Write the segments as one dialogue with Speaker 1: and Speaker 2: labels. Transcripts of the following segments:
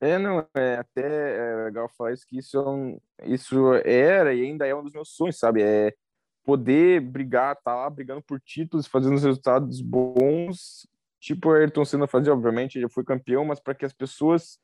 Speaker 1: É, não, é até é legal falar isso, que isso, é um, isso era e ainda é um dos meus sonhos, sabe? É poder brigar, tá lá brigando por títulos, fazendo resultados bons, tipo o Ayrton Senna fazia, obviamente, ele foi campeão, mas para que as pessoas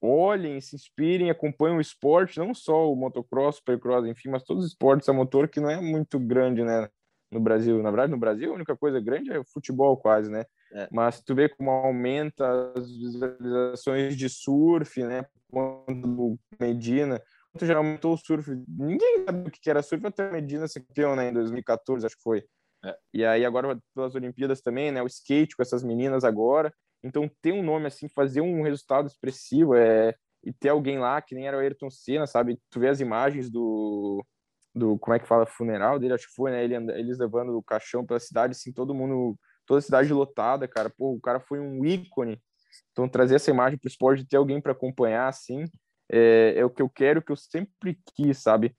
Speaker 1: olhem, se inspirem, acompanhem o esporte, não só o motocross, supercross, enfim, mas todos os esportes a motor que não é muito grande, né, no Brasil. Na verdade, no Brasil, a única coisa grande é o futebol quase, né? É. Mas tu vê como aumenta as visualizações de surf, né? Quando Medina, quando já aumentou o surf, ninguém sabe o que era surf até Medina ser campeão, né? Em 2014, acho que foi. É. E aí agora pelas Olimpíadas também, né? O skate com essas meninas agora. Então ter um nome assim, fazer um resultado expressivo é e ter alguém lá que nem era o Ayrton Senna, sabe? Tu vê as imagens do do como é que fala funeral dele, acho que foi, né? Ele, eles levando o caixão pela cidade, assim, todo mundo toda a cidade lotada, cara. Pô, o cara foi um ícone. Então, trazer essa imagem para o esporte, ter alguém para acompanhar, assim, é, é, o que eu quero, que eu sempre quis, sabe?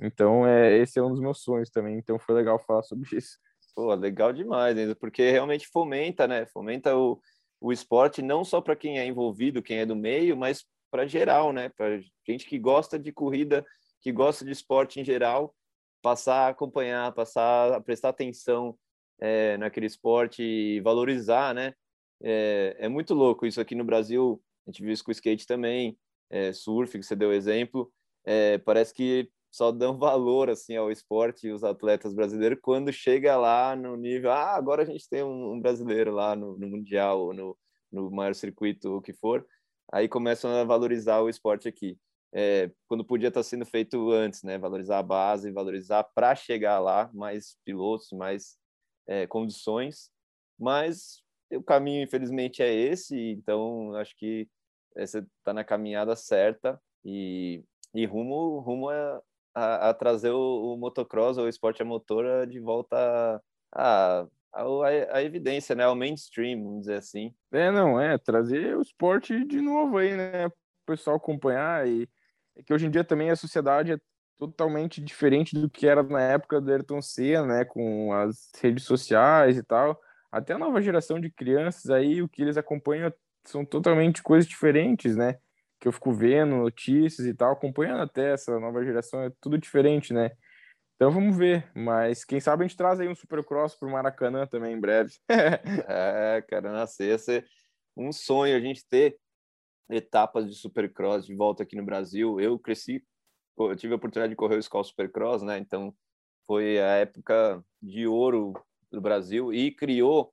Speaker 1: Então, é, esse é um dos meus sonhos também. Então, foi legal falar sobre isso.
Speaker 2: Pô, legal demais, né? porque realmente fomenta, né? Fomenta o, o esporte não só para quem é envolvido, quem é do meio, mas para geral, né? Para gente que gosta de corrida, que gosta de esporte em geral, passar a acompanhar, passar a prestar atenção é, naquele esporte e valorizar, né? É, é, muito louco isso aqui no Brasil. A gente viu isso com o skate também, é, surf, que você deu exemplo. É, parece que só dão valor assim ao esporte e os atletas brasileiros quando chega lá no nível. Ah, agora a gente tem um, um brasileiro lá no, no mundial ou no, no maior circuito, o que for. Aí começam a valorizar o esporte aqui. É, quando podia estar sendo feito antes, né? Valorizar a base, valorizar para chegar lá mais pilotos, mais é, condições, mas o caminho, infelizmente, é esse, então acho que você está na caminhada certa e, e rumo, rumo a, a, a trazer o, o, motocross ou o esporte a motor de volta a, a, a, evidência, né? Ao mainstream, vamos dizer assim.
Speaker 1: É, não, é, trazer o esporte de novo aí, né? O pessoal acompanhar e é que hoje em dia também a sociedade é totalmente diferente do que era na época do Ayrton Senna, né, com as redes sociais e tal. Até a nova geração de crianças aí, o que eles acompanham são totalmente coisas diferentes, né? Que eu fico vendo notícias e tal, acompanhando até essa nova geração, é tudo diferente, né? Então vamos ver, mas quem sabe a gente traz aí um Supercross pro Maracanã também em breve.
Speaker 2: é, cara, nossa, ia ser um sonho a gente ter etapas de Supercross de volta aqui no Brasil. Eu cresci eu tive a oportunidade de correr o Skull Supercross, né? Então foi a época de ouro do Brasil e criou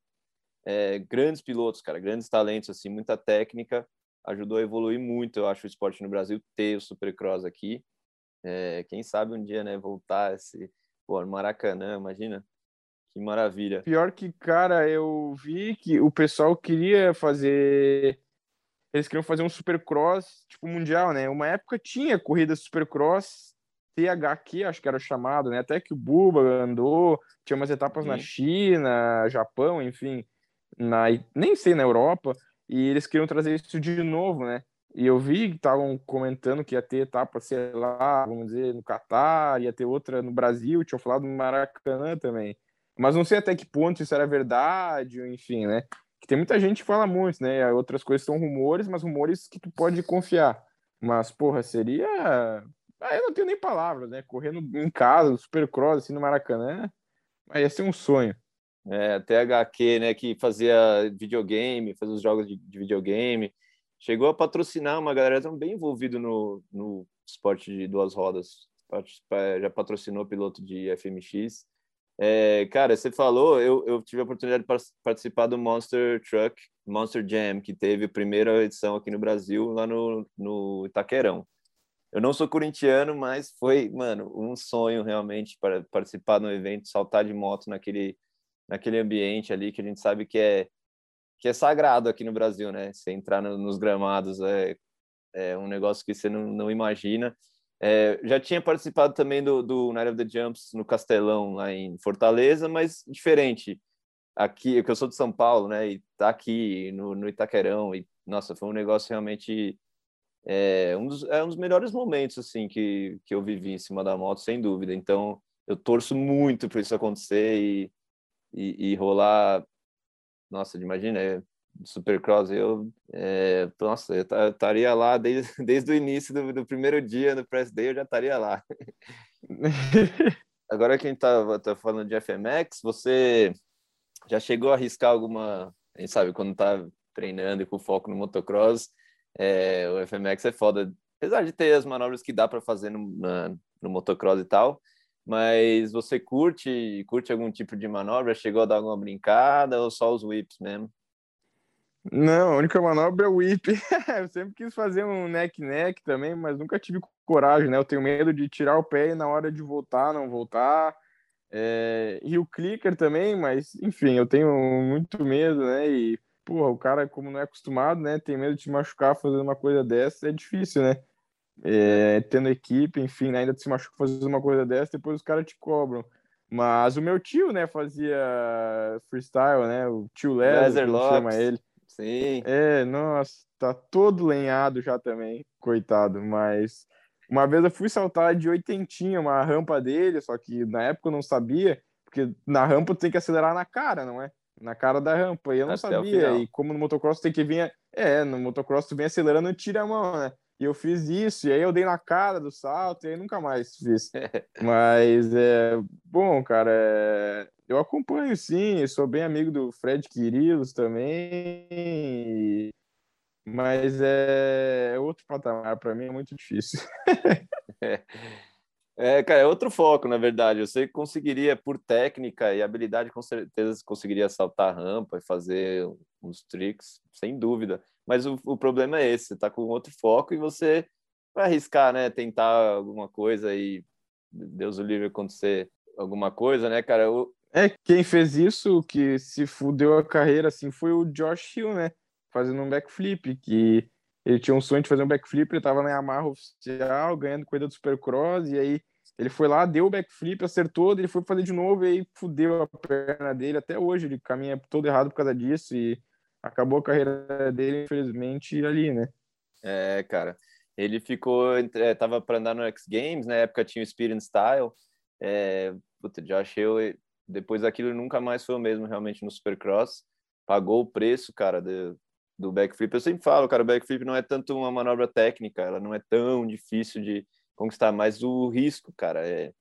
Speaker 2: é, grandes pilotos, cara, grandes talentos, assim, muita técnica, ajudou a evoluir muito, eu acho, o esporte no Brasil ter o Supercross aqui. É, quem sabe um dia, né, voltar esse, pô, Maracanã, imagina, que maravilha.
Speaker 1: Pior que, cara, eu vi que o pessoal queria fazer eles queriam fazer um supercross, tipo, mundial, né? Uma época tinha corrida supercross, THQ, acho que era chamado, né? Até que o Buba andou, tinha umas etapas na China, Japão, enfim, na, nem sei, na Europa, e eles queriam trazer isso de novo, né? E eu vi que estavam comentando que ia ter etapa, sei lá, vamos dizer, no Catar, ia ter outra no Brasil, tinham falado no Maracanã também. Mas não sei até que ponto isso era verdade, enfim, né? Que tem muita gente que fala muito, né? Outras coisas são rumores, mas rumores que tu pode confiar. Mas, porra, seria. Ah, eu não tenho nem palavras, né? Correndo em casa, supercross, assim, no Maracanã, aí ia ser um sonho.
Speaker 2: É, até HQ, né, que fazia videogame, fazia os jogos de, de videogame, chegou a patrocinar uma galera bem envolvido no, no esporte de duas rodas. Já patrocinou piloto de FMX. É, cara, você falou, eu, eu tive a oportunidade de participar do Monster Truck, Monster Jam, que teve a primeira edição aqui no Brasil, lá no, no Itaquerão. Eu não sou corintiano, mas foi, mano, um sonho realmente para participar do evento, saltar de moto naquele, naquele ambiente ali que a gente sabe que é que é sagrado aqui no Brasil, né? Você entrar no, nos gramados é, é um negócio que você não, não imagina. É, já tinha participado também do, do Night of the Jumps no Castelão, lá em Fortaleza, mas diferente. Aqui, que eu sou de São Paulo, né? E tá aqui no, no Itaquerão, e nossa, foi um negócio realmente. É um, dos, é um dos melhores momentos, assim, que, que eu vivi em cima da moto, sem dúvida. Então, eu torço muito para isso acontecer e, e, e, rolar. Nossa, imagina, é Supercross, eu, é, nossa, eu estaria lá desde, desde o início do, do, primeiro dia no Press Day, eu já estaria lá. Agora que a gente tá, tá falando de FMX, você já chegou a arriscar alguma, a gente sabe, quando tá treinando e com foco no motocross, é, o FMX é foda, apesar de ter as manobras que dá para fazer no, na, no motocross e tal, mas você curte, curte algum tipo de manobra? Chegou a dar alguma brincada ou só os whips mesmo?
Speaker 1: Não, a única manobra é o whip. eu sempre quis fazer um neck-neck também, mas nunca tive coragem, né? Eu tenho medo de tirar o pé e na hora de voltar, não voltar. É... E o clicker também, mas enfim, eu tenho muito medo, né? E, porra, o cara, como não é acostumado, né? Tem medo de se machucar fazendo uma coisa dessa, é difícil, né? É... Tendo equipe, enfim, né? ainda se machuca fazendo uma coisa dessa, depois os caras te cobram. Mas o meu tio, né, fazia freestyle, né? O tio Lezer, chama ele.
Speaker 2: Sim.
Speaker 1: É, nossa, tá todo lenhado já também, coitado. Mas uma vez eu fui saltar de oitentinha uma rampa dele, só que na época eu não sabia, porque na rampa tem que acelerar na cara, não é? Na cara da rampa. E eu não Até sabia. E como no motocross tem que vir. É, no motocross tu vem acelerando e tira a mão, né? E eu fiz isso, e aí eu dei na cara do salto, e aí nunca mais fiz. Mas é bom, cara. É... Eu acompanho sim, sou bem amigo do Fred Quirilos também, mas é, é outro patamar, para mim é muito difícil.
Speaker 2: É, cara, é outro foco, na verdade. Você conseguiria, por técnica e habilidade, com certeza conseguiria saltar a rampa e fazer uns tricks, sem dúvida. Mas o, o problema é esse, você tá com outro foco e você vai arriscar, né? Tentar alguma coisa e Deus o livre acontecer alguma coisa, né, cara? Eu,
Speaker 1: é, quem fez isso, que se fudeu a carreira, assim, foi o Josh Hill, né? Fazendo um backflip, que ele tinha um sonho de fazer um backflip, ele tava na Yamaha oficial, ganhando corrida do Supercross, e aí ele foi lá, deu o backflip, acertou, ele foi fazer de novo, e aí fudeu a perna dele, até hoje ele caminha todo errado por causa disso, e acabou a carreira dele, infelizmente, ali, né?
Speaker 2: É, cara, ele ficou, é, tava para andar no X Games, na época tinha o Spirit Style, é, puta, Josh depois daquilo nunca mais foi o mesmo realmente no Supercross. Pagou o preço, cara, de, do backflip. Eu sempre falo, cara, o backflip não é tanto uma manobra técnica, ela não é tão difícil de conquistar, mas o risco, cara, é,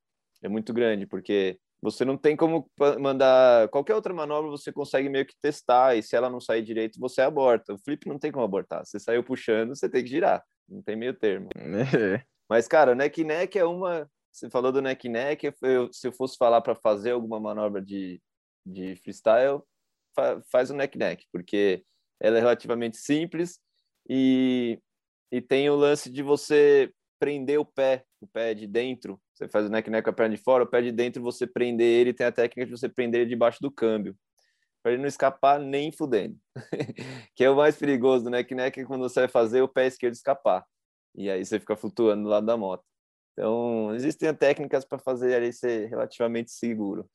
Speaker 2: é muito grande, porque você não tem como mandar qualquer outra manobra, você consegue meio que testar, e se ela não sair direito, você aborta. O flip não tem como abortar. Você saiu puxando, você tem que girar. Não tem meio termo. É. Mas, cara, neck neck é uma você falou do neck neck, eu, se eu fosse falar para fazer alguma manobra de, de freestyle, fa, faz o neck neck, porque ela é relativamente simples e, e tem o lance de você prender o pé, o pé de dentro. Você faz o neck neck com a perna de fora, o pé de dentro você prender ele, tem a técnica de você prender ele debaixo do câmbio, para ele não escapar nem fudendo. que é o mais perigoso do neck neck, é quando você vai fazer o pé esquerdo escapar. E aí você fica flutuando do lado da moto. Então, existem técnicas para fazer ele ser relativamente seguro.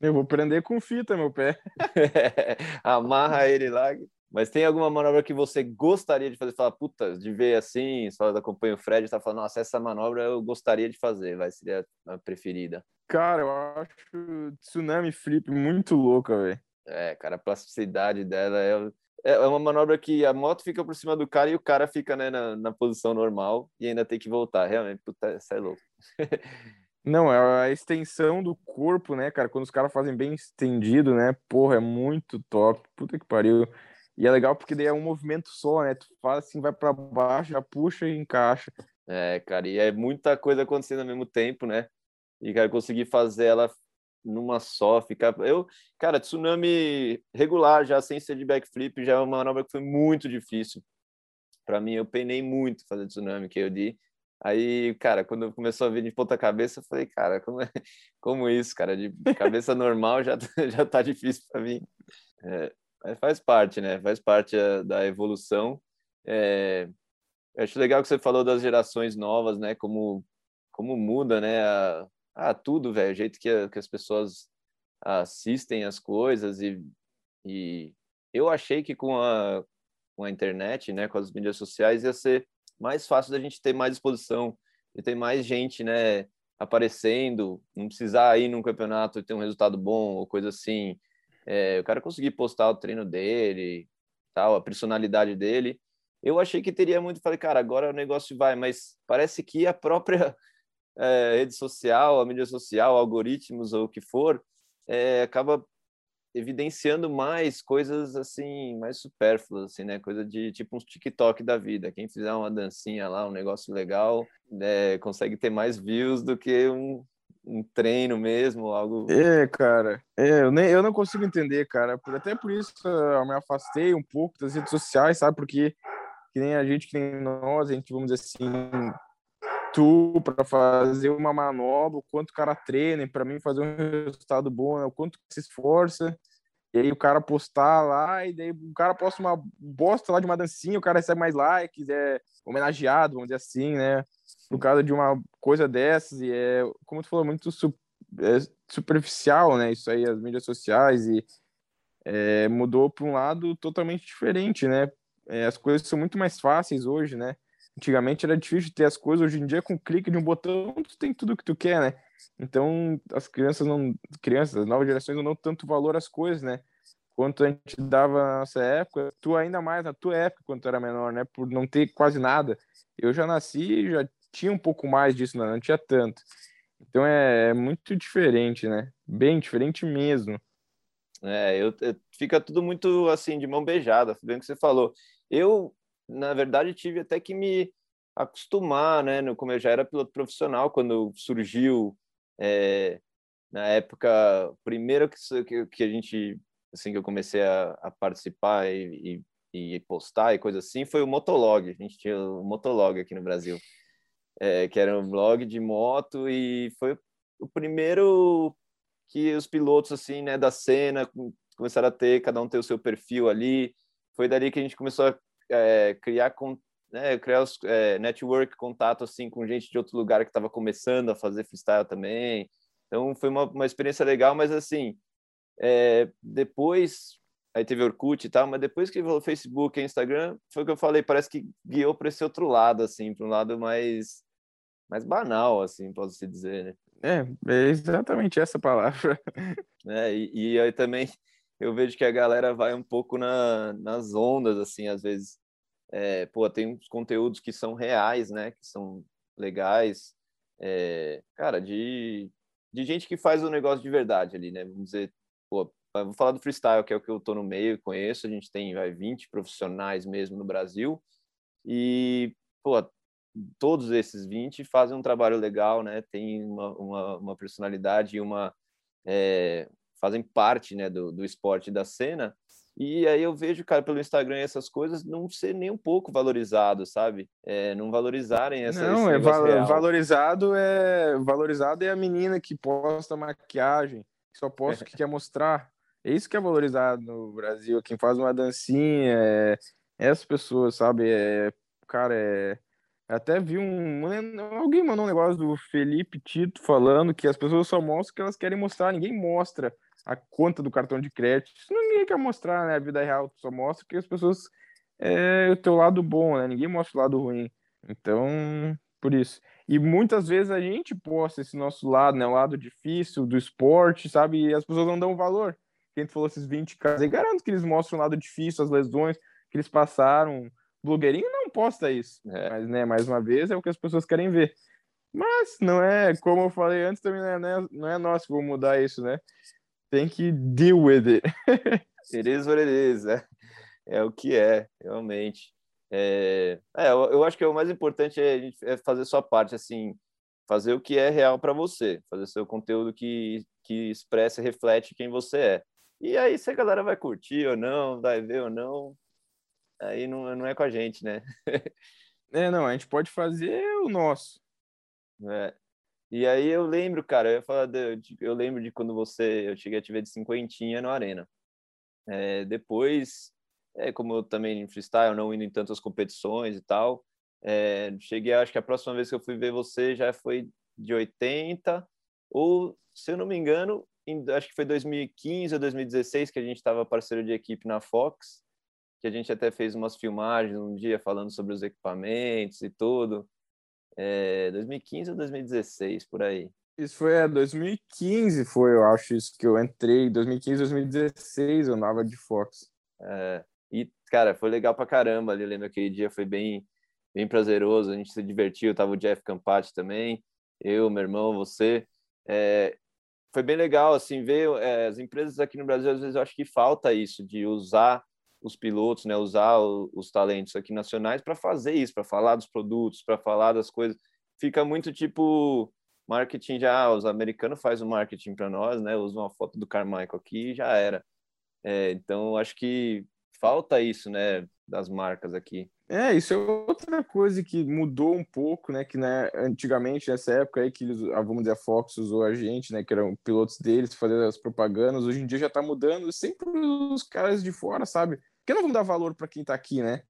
Speaker 1: Eu vou prender com fita meu pé.
Speaker 2: Amarra ele lá. Mas tem alguma manobra que você gostaria de fazer? Fala, puta, de ver assim, só acompanha o Fred e tá falando, nossa, essa manobra eu gostaria de fazer, vai ser a preferida.
Speaker 1: Cara, eu acho Tsunami Flip muito louca, velho.
Speaker 2: É, cara, a plasticidade dela é é, é uma manobra que a moto fica por cima do cara e o cara fica né, na, na posição normal e ainda tem que voltar. Realmente, puta, isso é louco.
Speaker 1: Não, é a extensão do corpo, né, cara? Quando os caras fazem bem estendido, né? Porra, é muito top. Puta que pariu. E é legal porque daí é um movimento só, né? Tu faz assim, vai para baixo, já puxa e encaixa.
Speaker 2: É, cara, e é muita coisa acontecendo ao mesmo tempo, né? E, cara, conseguir fazer ela numa só, ficar. Eu, cara, tsunami regular já sem ser de backflip já é uma manobra que foi muito difícil. Para mim, eu penei muito fazer tsunami que eu di. Aí, cara, quando começou a vir de ponta cabeça, eu falei, cara, como, é, como isso, cara? De cabeça normal já, já tá difícil para mim. É, mas faz parte, né? Faz parte a, da evolução. É, eu acho legal que você falou das gerações novas, né? Como, como muda, né? A, tudo, velho, o jeito que, a, que as pessoas assistem as coisas e, e eu achei que com a, com a internet, né, com as mídias sociais, ia ser mais fácil da gente ter mais exposição, e ter mais gente, né, aparecendo, não precisar ir num campeonato e ter um resultado bom ou coisa assim. É, o cara conseguir postar o treino dele, tal, a personalidade dele. Eu achei que teria muito, falei, cara, agora o negócio vai, mas parece que a própria é, rede social, a mídia social, algoritmos ou o que for, é, acaba evidenciando mais coisas assim, mais supérfluas, assim, né? Coisa de tipo uns TikTok da vida. Quem fizer uma dancinha lá, um negócio legal, né, consegue ter mais views do que um, um treino mesmo, algo.
Speaker 1: É, cara. É, eu, nem, eu não consigo entender, cara. Até por isso eu me afastei um pouco das redes sociais, sabe? Porque que nem a gente, que nem nós, a gente, vamos dizer assim, tu para fazer uma manobra, o quanto o cara treina, para mim fazer um resultado bom, né? o quanto se esforça. E aí o cara postar lá, e daí o cara posta uma bosta lá de uma dancinha, o cara recebe mais likes, é homenageado, vamos dizer assim, né? Por causa de uma coisa dessas, e é, como tu falou, muito su é superficial, né? Isso aí, as mídias sociais, e é, mudou para um lado totalmente diferente, né? É, as coisas são muito mais fáceis hoje, né? Antigamente era difícil ter as coisas, hoje em dia com clique de um botão tu tem tudo que tu quer, né? Então as crianças não, crianças, as novas gerações não dão tanto valor às coisas, né? Quanto a gente dava na nossa época, tu ainda mais na tua época quando tu era menor, né? Por não ter quase nada. Eu já nasci, já tinha um pouco mais disso, não, não tinha tanto. Então é, é muito diferente, né? Bem diferente mesmo.
Speaker 2: É, eu, eu, fica tudo muito assim de mão beijada, bem que você falou. Eu, na verdade, tive até que me acostumar, né? No, como eu já era piloto profissional quando surgiu é, na época primeiro que, que, a gente assim que eu comecei a, a participar e, e, e, postar e coisa assim foi o Motolog. A gente tinha o Motolog aqui no Brasil, é, que era um blog de moto e foi o primeiro que os pilotos assim, né, da cena começaram a ter, cada um ter o seu perfil ali. Foi dali que a gente começou a é, criar né, criar os é, network, contato assim com gente de outro lugar que estava começando a fazer freestyle também. Então foi uma, uma experiência legal, mas assim, é, depois aí teve Orkut e tal, mas depois que o Facebook e Instagram, foi o que eu falei, parece que guiou para esse outro lado assim, para um lado mais mais banal assim, posso se dizer, né?
Speaker 1: É, é exatamente essa palavra.
Speaker 2: É, e, e aí também eu vejo que a galera vai um pouco na, nas ondas, assim, às vezes. É, pô, tem uns conteúdos que são reais, né? Que são legais. É, cara, de, de gente que faz o negócio de verdade ali, né? Vamos dizer, pô, vou falar do freestyle, que é o que eu tô no meio, conheço. A gente tem vai, 20 profissionais mesmo no Brasil. E, pô, todos esses 20 fazem um trabalho legal, né? Tem uma, uma, uma personalidade e uma é, fazem parte, né, do, do esporte da cena. E aí eu vejo, cara, pelo Instagram essas coisas não ser nem um pouco valorizado, sabe? É, não valorizarem essa
Speaker 1: Não, é val valorizado é valorizado é a menina que posta maquiagem, que só posta o que quer mostrar. É isso que é valorizado no Brasil, quem faz uma dancinha, é, essas pessoas, sabe? É, cara, é até vi um. Alguém mandou um negócio do Felipe Tito falando que as pessoas só mostram o que elas querem mostrar, ninguém mostra a conta do cartão de crédito. Isso ninguém quer mostrar, né? A vida real só mostra que as pessoas. É o teu lado bom, né? Ninguém mostra o lado ruim. Então, por isso. E muitas vezes a gente posta esse nosso lado, né? O lado difícil do esporte, sabe? E as pessoas não dão valor. Quem falou esses 20 casos, e garanto que eles mostram o lado difícil, as lesões que eles passaram blogueirinho não posta isso. É. Mas, né, mais uma vez, é o que as pessoas querem ver. Mas não é, como eu falei antes, também não é, não é nosso que vou mudar isso, né? Tem que deal with it.
Speaker 2: it is what it is, é, é o que é, realmente. É, é eu, eu, acho que o mais importante é, é fazer sua parte, assim, fazer o que é real para você, fazer seu conteúdo que, que expressa e reflete quem você é. E aí, se a galera vai curtir ou não, vai ver ou não, aí não, não é com a gente, né?
Speaker 1: é, não, a gente pode fazer o nosso.
Speaker 2: É. E aí eu lembro, cara, eu, falar de, eu lembro de quando você, eu cheguei a te ver de cinquentinha no Arena. É, depois, é, como eu também em freestyle, não indo em tantas competições e tal, é, cheguei, acho que a próxima vez que eu fui ver você já foi de 80, ou, se eu não me engano, em, acho que foi 2015 ou 2016 que a gente estava parceiro de equipe na Fox, que a gente até fez umas filmagens um dia falando sobre os equipamentos e tudo. É, 2015 ou 2016, por aí.
Speaker 1: Isso foi é, 2015, foi, eu acho, isso que eu entrei. 2015, 2016 eu andava de Fox.
Speaker 2: É, E, cara, foi legal pra caramba ali. Lembro aquele dia foi bem, bem prazeroso. A gente se divertiu. Tava o Jeff Campati também, eu, meu irmão, você. É, foi bem legal, assim, ver é, as empresas aqui no Brasil. Às vezes eu acho que falta isso, de usar os pilotos, né, usar os talentos aqui nacionais para fazer isso, para falar dos produtos, para falar das coisas. Fica muito tipo marketing já, ah, os americanos fazem o marketing para nós, né? Usam uma foto do Carmichael aqui e já era. É, então acho que falta isso, né, das marcas aqui.
Speaker 1: É, isso é outra coisa que mudou um pouco, né? Que né, antigamente, nessa época aí, que eles, vamos dizer, a Fox usou a gente, né? Que eram pilotos deles, fazer as propagandas. Hoje em dia já tá mudando, sempre os caras de fora, sabe? Porque não vamos dar valor para quem tá aqui, né?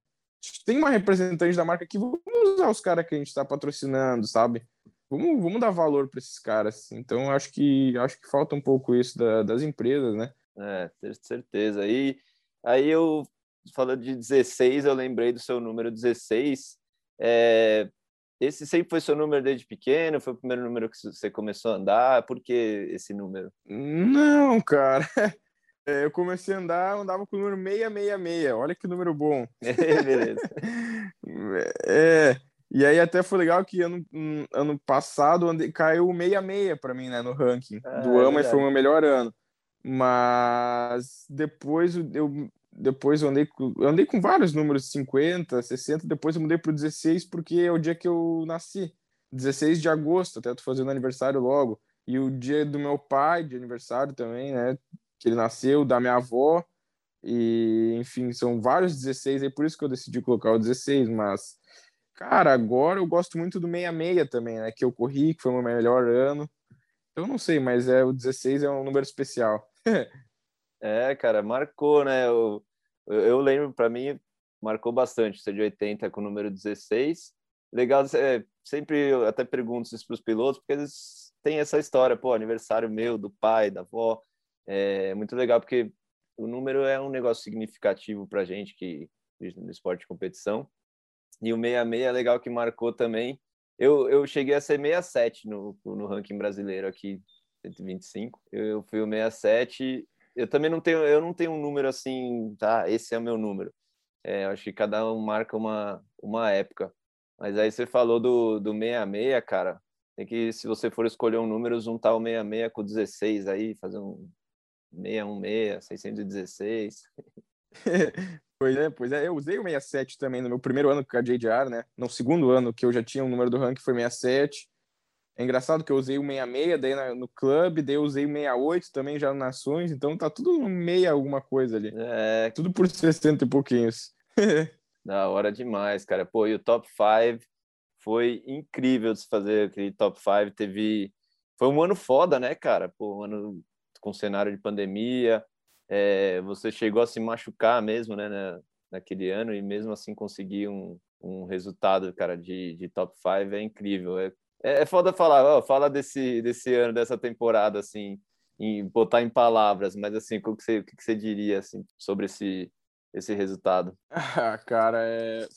Speaker 1: Tem uma representante da marca aqui, vamos usar os caras que a gente tá patrocinando, sabe? Vamos, vamos dar valor para esses caras. Então, acho que acho que falta um pouco isso da, das empresas, né?
Speaker 2: É, certeza. E aí eu falando de 16, eu lembrei do seu número 16. É, esse sempre foi seu número desde pequeno? Foi o primeiro número que você começou a andar? Por que esse número?
Speaker 1: Não, cara. É, eu comecei a andar, andava com o número 666. Olha que número bom.
Speaker 2: Beleza.
Speaker 1: é, e aí até foi legal que ano, ano passado andei, caiu 66 para mim, né, no ranking ah, do é AMA e foi o meu melhor ano. Mas depois eu depois eu andei, com, eu andei com vários números, 50, 60, depois eu mudei para o 16 porque é o dia que eu nasci. 16 de agosto, até tô fazendo aniversário logo. E o dia do meu pai, de aniversário também, né? Que ele nasceu, da minha avó. E, enfim, são vários 16 aí, por isso que eu decidi colocar o 16. Mas, cara, agora eu gosto muito do 66 também, né? Que eu corri, que foi o meu melhor ano. Eu não sei, mas é o 16 é um número especial.
Speaker 2: É, cara, marcou, né? Eu, eu lembro, para mim, marcou bastante ser de 80 com o número 16. Legal, é, sempre eu até pergunto isso para os pilotos, porque eles têm essa história, pô, aniversário meu, do pai, da avó. É muito legal, porque o número é um negócio significativo para gente que no esporte de competição. E o 66 é legal que marcou também. Eu, eu cheguei a ser 67 no, no ranking brasileiro aqui, 125. Eu fui o 67 eu também não tenho, eu não tenho um número assim, tá? Esse é o meu número. É, acho que cada um marca uma, uma época. Mas aí você falou do, do 66, cara. Tem que, se você for escolher um número, juntar o 66 com o 16 aí, fazer um 616, 616.
Speaker 1: pois é, pois é. Eu usei o 67 também no meu primeiro ano com a JDR, né? No segundo ano que eu já tinha um número do ranking foi 67. É engraçado que eu usei o 66 daí no clube, daí eu usei o 68 também já nas Nações, então tá tudo no meia alguma coisa ali.
Speaker 2: É.
Speaker 1: Tudo por 60 e pouquinhos.
Speaker 2: da hora demais, cara. Pô, e o top 5 foi incrível de se fazer aquele top 5. Teve. Foi um ano foda, né, cara? Pô, um ano com cenário de pandemia. É, você chegou a se machucar mesmo, né, naquele ano, e mesmo assim conseguir um, um resultado, cara, de, de top 5 é incrível. É é, é foda falar, ó, fala desse, desse ano, dessa temporada, assim, em botar em palavras, mas assim, o que você, o que você diria assim, sobre esse, esse resultado?
Speaker 1: Ah, cara, é...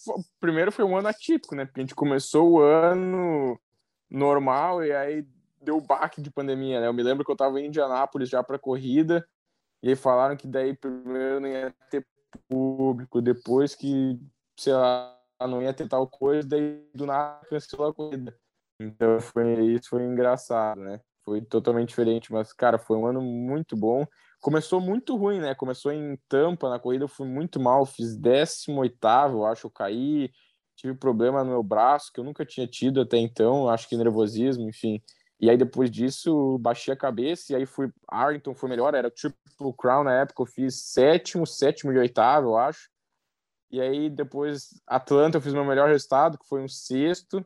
Speaker 1: primeiro foi um ano atípico, né? Porque a gente começou o ano normal e aí deu o baque de pandemia, né? Eu me lembro que eu tava em Indianápolis já para corrida e aí falaram que daí primeiro não ia ter público, depois que, sei lá, não ia ter tal coisa, daí do nada cancelou a corrida. Então foi isso foi engraçado, né? Foi totalmente diferente, mas cara, foi um ano muito bom. Começou muito ruim, né? Começou em Tampa, na corrida eu fui muito mal, fiz 18 eu acho, eu caí, tive problema no meu braço que eu nunca tinha tido até então, acho que nervosismo, enfim. E aí depois disso, baixei a cabeça e aí fui Arlington foi melhor, era Triple Crown na época, eu fiz sétimo, sétimo e oitavo, eu acho. E aí depois Atlanta eu fiz meu melhor resultado, que foi um sexto.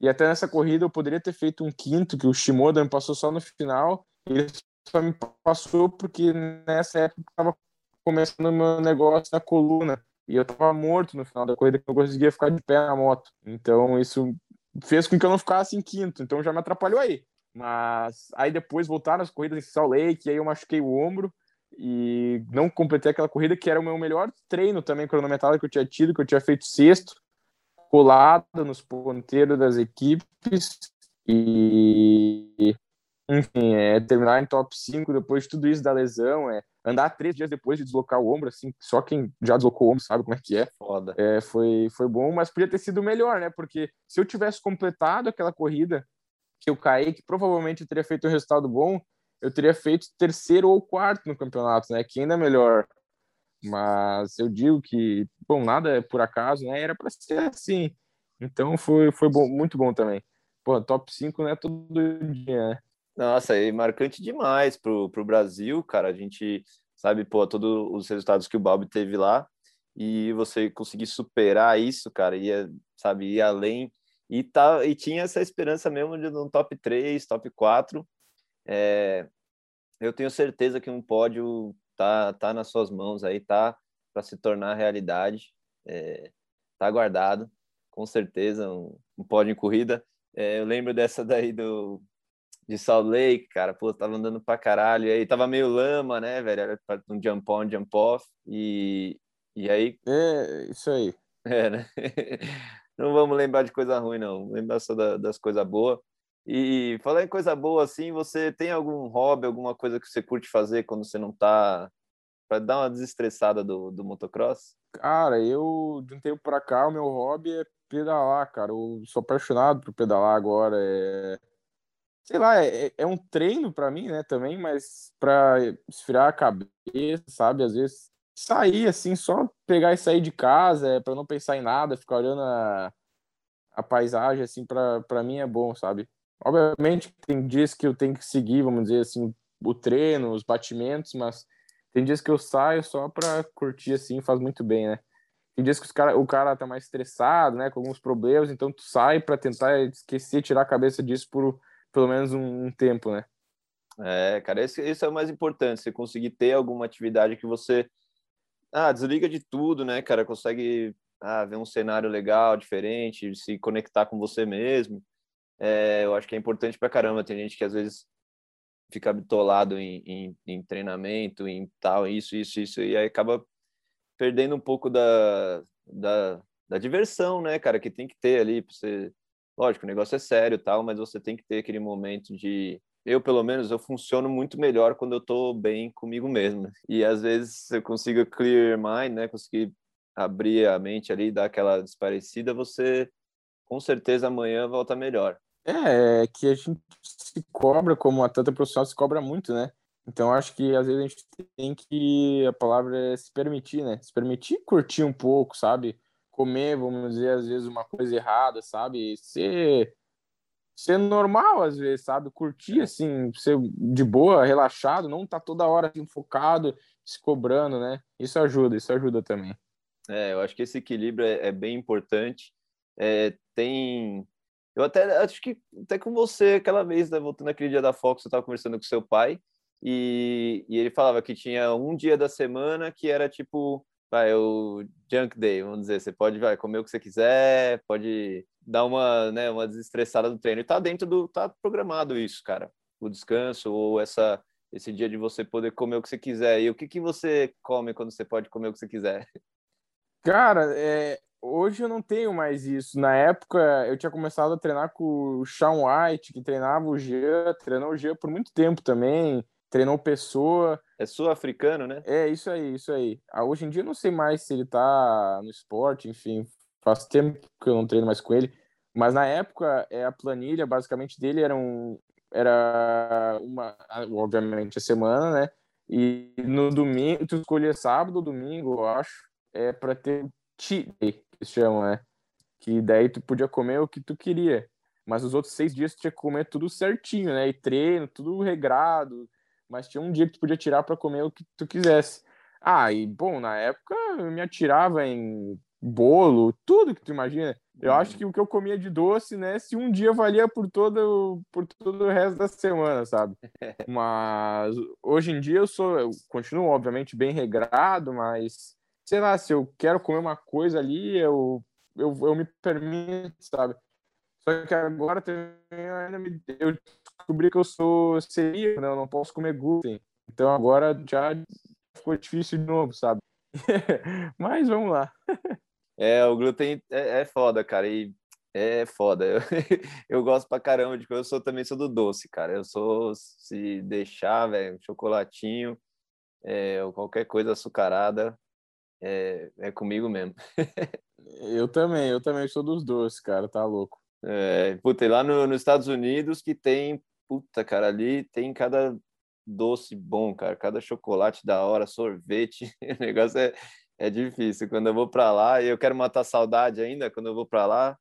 Speaker 1: E até nessa corrida eu poderia ter feito um quinto, que o Shimoda me passou só no final. Ele só me passou porque nessa época estava começando o meu negócio na coluna. E eu estava morto no final da corrida, que não conseguia ficar de pé na moto. Então isso fez com que eu não ficasse em quinto. Então já me atrapalhou aí. Mas aí depois voltaram as corridas em Salt Lake, aí eu machuquei o ombro e não completei aquela corrida que era o meu melhor treino também cronometrado que eu tinha tido, que eu tinha feito sexto colada nos ponteiros das equipes e enfim, é, terminar em top 5 depois de tudo isso da lesão, é, andar três dias depois de deslocar o ombro, assim, só quem já deslocou o ombro sabe como é que é.
Speaker 2: Foda.
Speaker 1: É, foi, foi bom, mas podia ter sido melhor, né? Porque se eu tivesse completado aquela corrida que eu caí, que provavelmente eu teria feito um resultado bom, eu teria feito terceiro ou quarto no campeonato, né? Que ainda é melhor. Mas eu digo que, bom, nada é por acaso, né? Era para ser assim. Então foi, foi bom, muito bom também. Pô, top 5 não é todo dia, né?
Speaker 2: Nossa, é marcante demais pro, pro Brasil, cara. A gente sabe, pô, todos os resultados que o Bob teve lá e você conseguir superar isso, cara, ia, sabe, ir além e tá e tinha essa esperança mesmo de um top 3, top 4. É, eu tenho certeza que um pódio tá tá nas suas mãos aí, tá para se tornar realidade. É, tá guardado, com certeza, um, um pódio em corrida. É, eu lembro dessa daí do de Salt Lake, cara, pô, tava andando pra caralho, e aí tava meio lama, né, velho, era um jump on, jump off, e, e aí...
Speaker 1: É, isso aí.
Speaker 2: É, né? Não vamos lembrar de coisa ruim, não, lembrar só da, das coisas boas. E falar em coisa boa, assim, você tem algum hobby, alguma coisa que você curte fazer quando você não tá... para dar uma desestressada do, do motocross?
Speaker 1: Cara, eu, de um tempo pra cá, o meu hobby é pedalar, cara, eu sou apaixonado por pedalar agora, é sei lá, é, é um treino para mim, né, também, mas para esfriar a cabeça, sabe? Às vezes sair assim, só pegar e sair de casa, é, para não pensar em nada, ficar olhando a, a paisagem assim, para mim é bom, sabe? Obviamente tem dias que eu tenho que seguir, vamos dizer assim, o treino, os batimentos, mas tem dias que eu saio só para curtir assim, faz muito bem, né? Tem dias que os cara, o cara tá mais estressado, né, com alguns problemas, então tu sai para tentar esquecer, tirar a cabeça disso por pelo menos um, um tempo, né?
Speaker 2: É, cara, esse, esse, é o mais importante, você conseguir ter alguma atividade que você ah, desliga de tudo, né, cara? Consegue ah, ver um cenário legal, diferente, se conectar com você mesmo. É, eu acho que é importante pra caramba. Tem gente que às vezes fica bitolado em, em, em, treinamento, em tal, isso, isso, isso, e aí acaba perdendo um pouco da, da, da diversão, né, cara, que tem que ter ali pra você lógico, o negócio é sério tal, mas você tem que ter aquele momento de eu pelo menos eu funciono muito melhor quando eu tô bem comigo mesmo. E às vezes eu consigo clear mind, né, conseguir abrir a mente ali, dar aquela desparecida, você com certeza amanhã volta melhor.
Speaker 1: É, é que a gente se cobra como atleta profissional se cobra muito, né? Então acho que às vezes a gente tem que a palavra é se permitir, né? Se permitir curtir um pouco, sabe? Comer, vamos dizer, às vezes uma coisa errada, sabe? Ser ser normal às vezes, sabe? Curtir é. assim, ser de boa, relaxado, não tá toda hora assim, focado, se cobrando, né? Isso ajuda, isso ajuda também.
Speaker 2: É, eu acho que esse equilíbrio é, é bem importante. É, tem eu até acho que até com você aquela vez, né, voltando aquele dia da Fox, você estava conversando com seu pai e, e ele falava que tinha um dia da semana que era tipo vai, o junk day, vamos dizer, você pode vai, comer o que você quiser, pode dar uma, né, uma desestressada do treino. E tá dentro do, tá programado isso, cara. O descanso ou essa esse dia de você poder comer o que você quiser. E o que que você come quando você pode comer o que você quiser?
Speaker 1: Cara, é, hoje eu não tenho mais isso. Na época, eu tinha começado a treinar com o Sean White, que treinava o Jean, treinou o Jean por muito tempo também treinou pessoa.
Speaker 2: É sul-africano, né?
Speaker 1: É, isso aí, isso aí. Ah, hoje em dia eu não sei mais se ele tá no esporte, enfim, faz tempo que eu não treino mais com ele. Mas na época, é, a planilha basicamente dele era, um, era uma, obviamente, a semana, né? E no domingo, tu escolhia sábado ou domingo, eu acho, é para ter cheat day, que se chama, né? Que daí tu podia comer o que tu queria. Mas os outros seis dias tu tinha que comer tudo certinho, né? E treino, tudo regrado, mas tinha um dia que tu podia tirar para comer o que tu quisesse. Ah, e bom, na época eu me atirava em bolo, tudo que tu imagina. Eu uhum. acho que o que eu comia de doce, né, se um dia valia por todo por todo o resto da semana, sabe? Mas hoje em dia eu sou, eu continuo obviamente bem regrado, mas sei lá, se eu quero comer uma coisa ali, eu eu, eu me permito, sabe? Só que agora também eu ainda me, eu descobri que eu sou celíaco, né? Eu não posso comer glúten. Então agora já ficou difícil de novo, sabe? Mas vamos lá.
Speaker 2: É, o glúten é, é foda, cara. E é foda. Eu, eu gosto pra caramba de Eu sou também sou do doce, cara. Eu sou, se deixar, velho, chocolatinho. é, ou qualquer coisa açucarada, é, é comigo mesmo.
Speaker 1: eu também, eu também sou dos doces, cara, tá louco.
Speaker 2: É, puta, e lá no, nos Estados Unidos que tem, puta, cara, ali tem cada doce bom, cara, cada chocolate da hora, sorvete, o negócio é, é difícil. Quando eu vou para lá, e eu quero matar saudade ainda, quando eu vou para lá,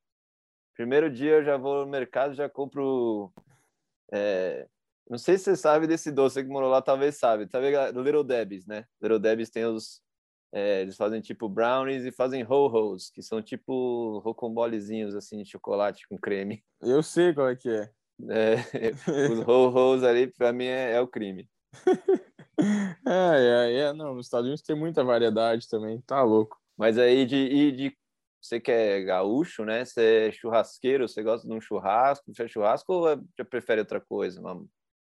Speaker 2: primeiro dia eu já vou no mercado, já compro. É, não sei se você sabe desse doce que morou lá, talvez sabe. Vendo? Little Debbie's, né? Little Debbie's tem os. É, eles fazem tipo brownies e fazem ho-hos, que são tipo rocambolezinhos assim de chocolate com creme.
Speaker 1: Eu sei qual é que é.
Speaker 2: é os ho-hos ali, para mim, é, é, o crime.
Speaker 1: é, é, é, não, nos Estados Unidos tem muita variedade também, tá louco.
Speaker 2: Mas aí de, de você que é gaúcho, né? Você é churrasqueiro, você gosta de um churrasco, você é churrasco ou já prefere outra coisa, uma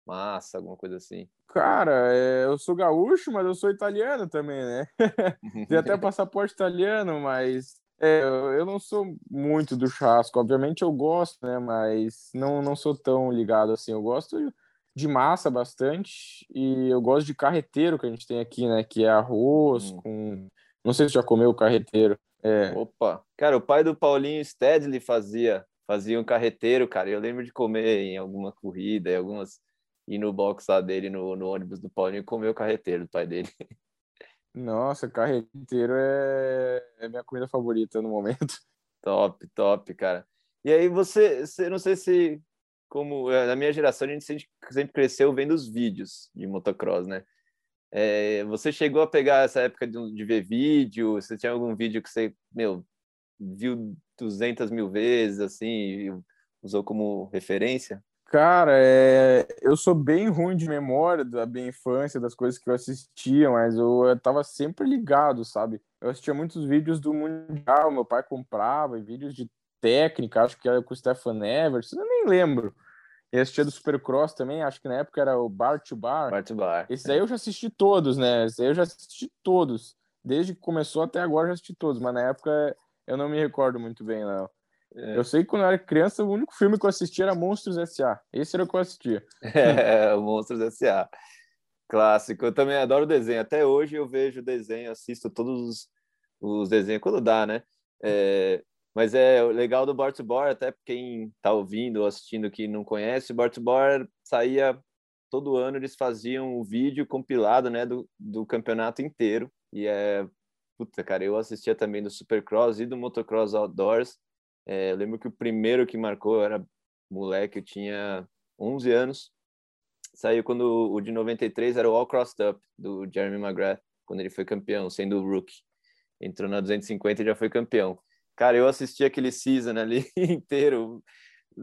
Speaker 2: massa, alguma coisa assim?
Speaker 1: Cara, é, eu sou gaúcho, mas eu sou italiano também, né? Tem até passaporte italiano, mas é, eu não sou muito do churrasco. Obviamente eu gosto, né? Mas não, não sou tão ligado assim. Eu gosto de massa bastante e eu gosto de carreteiro que a gente tem aqui, né? Que é arroz hum. com. Não sei se já comeu carreteiro. É.
Speaker 2: Opa! Cara, o pai do Paulinho Stedley fazia, fazia um carreteiro, cara. Eu lembro de comer em alguma corrida, em algumas. Ir no box lá dele, no, no ônibus do Paulinho, comer o carreteiro do pai dele.
Speaker 1: Nossa, carreteiro é, é minha comida favorita no momento.
Speaker 2: Top, top, cara. E aí você, você não sei se como é, na minha geração a gente sempre, sempre cresceu vendo os vídeos de motocross, né? É, você chegou a pegar essa época de, de, ver vídeo? Você tinha algum vídeo que você, meu, viu 200 mil vezes, assim, usou como referência?
Speaker 1: Cara, é... eu sou bem ruim de memória da minha infância, das coisas que eu assistia, mas eu, eu tava sempre ligado, sabe? Eu assistia muitos vídeos do Mundial, meu pai comprava, vídeos de técnica, acho que era com o Stefan Evers, eu nem lembro. E assistia do Supercross também, acho que na época era o Bar to Bar.
Speaker 2: Bar to Bar.
Speaker 1: Esse aí eu já assisti todos, né? Esse aí eu já assisti todos. Desde que começou até agora eu já assisti todos, mas na época eu não me recordo muito bem, não. Eu sei que quando eu era criança, o único filme que eu assistia era Monstros S.A. Esse era o que eu assistia.
Speaker 2: É, Monstros S.A. Clássico. Eu também adoro desenho. Até hoje eu vejo desenho, assisto todos os, os desenhos quando dá, né? É, mas é legal do Bar to Bar, até quem está ouvindo ou assistindo que não conhece, o Bar to Bar saía todo ano, eles faziam um vídeo compilado, né, do, do campeonato inteiro. E é, puta, cara, eu assistia também do Supercross e do Motocross Outdoors. É, eu lembro que o primeiro que marcou era moleque, eu tinha 11 anos. Saiu quando o de 93 era o All Crossed Up, do Jeremy McGrath, quando ele foi campeão, sendo o rookie. Entrou na 250 e já foi campeão. Cara, eu assisti aquele season ali inteiro,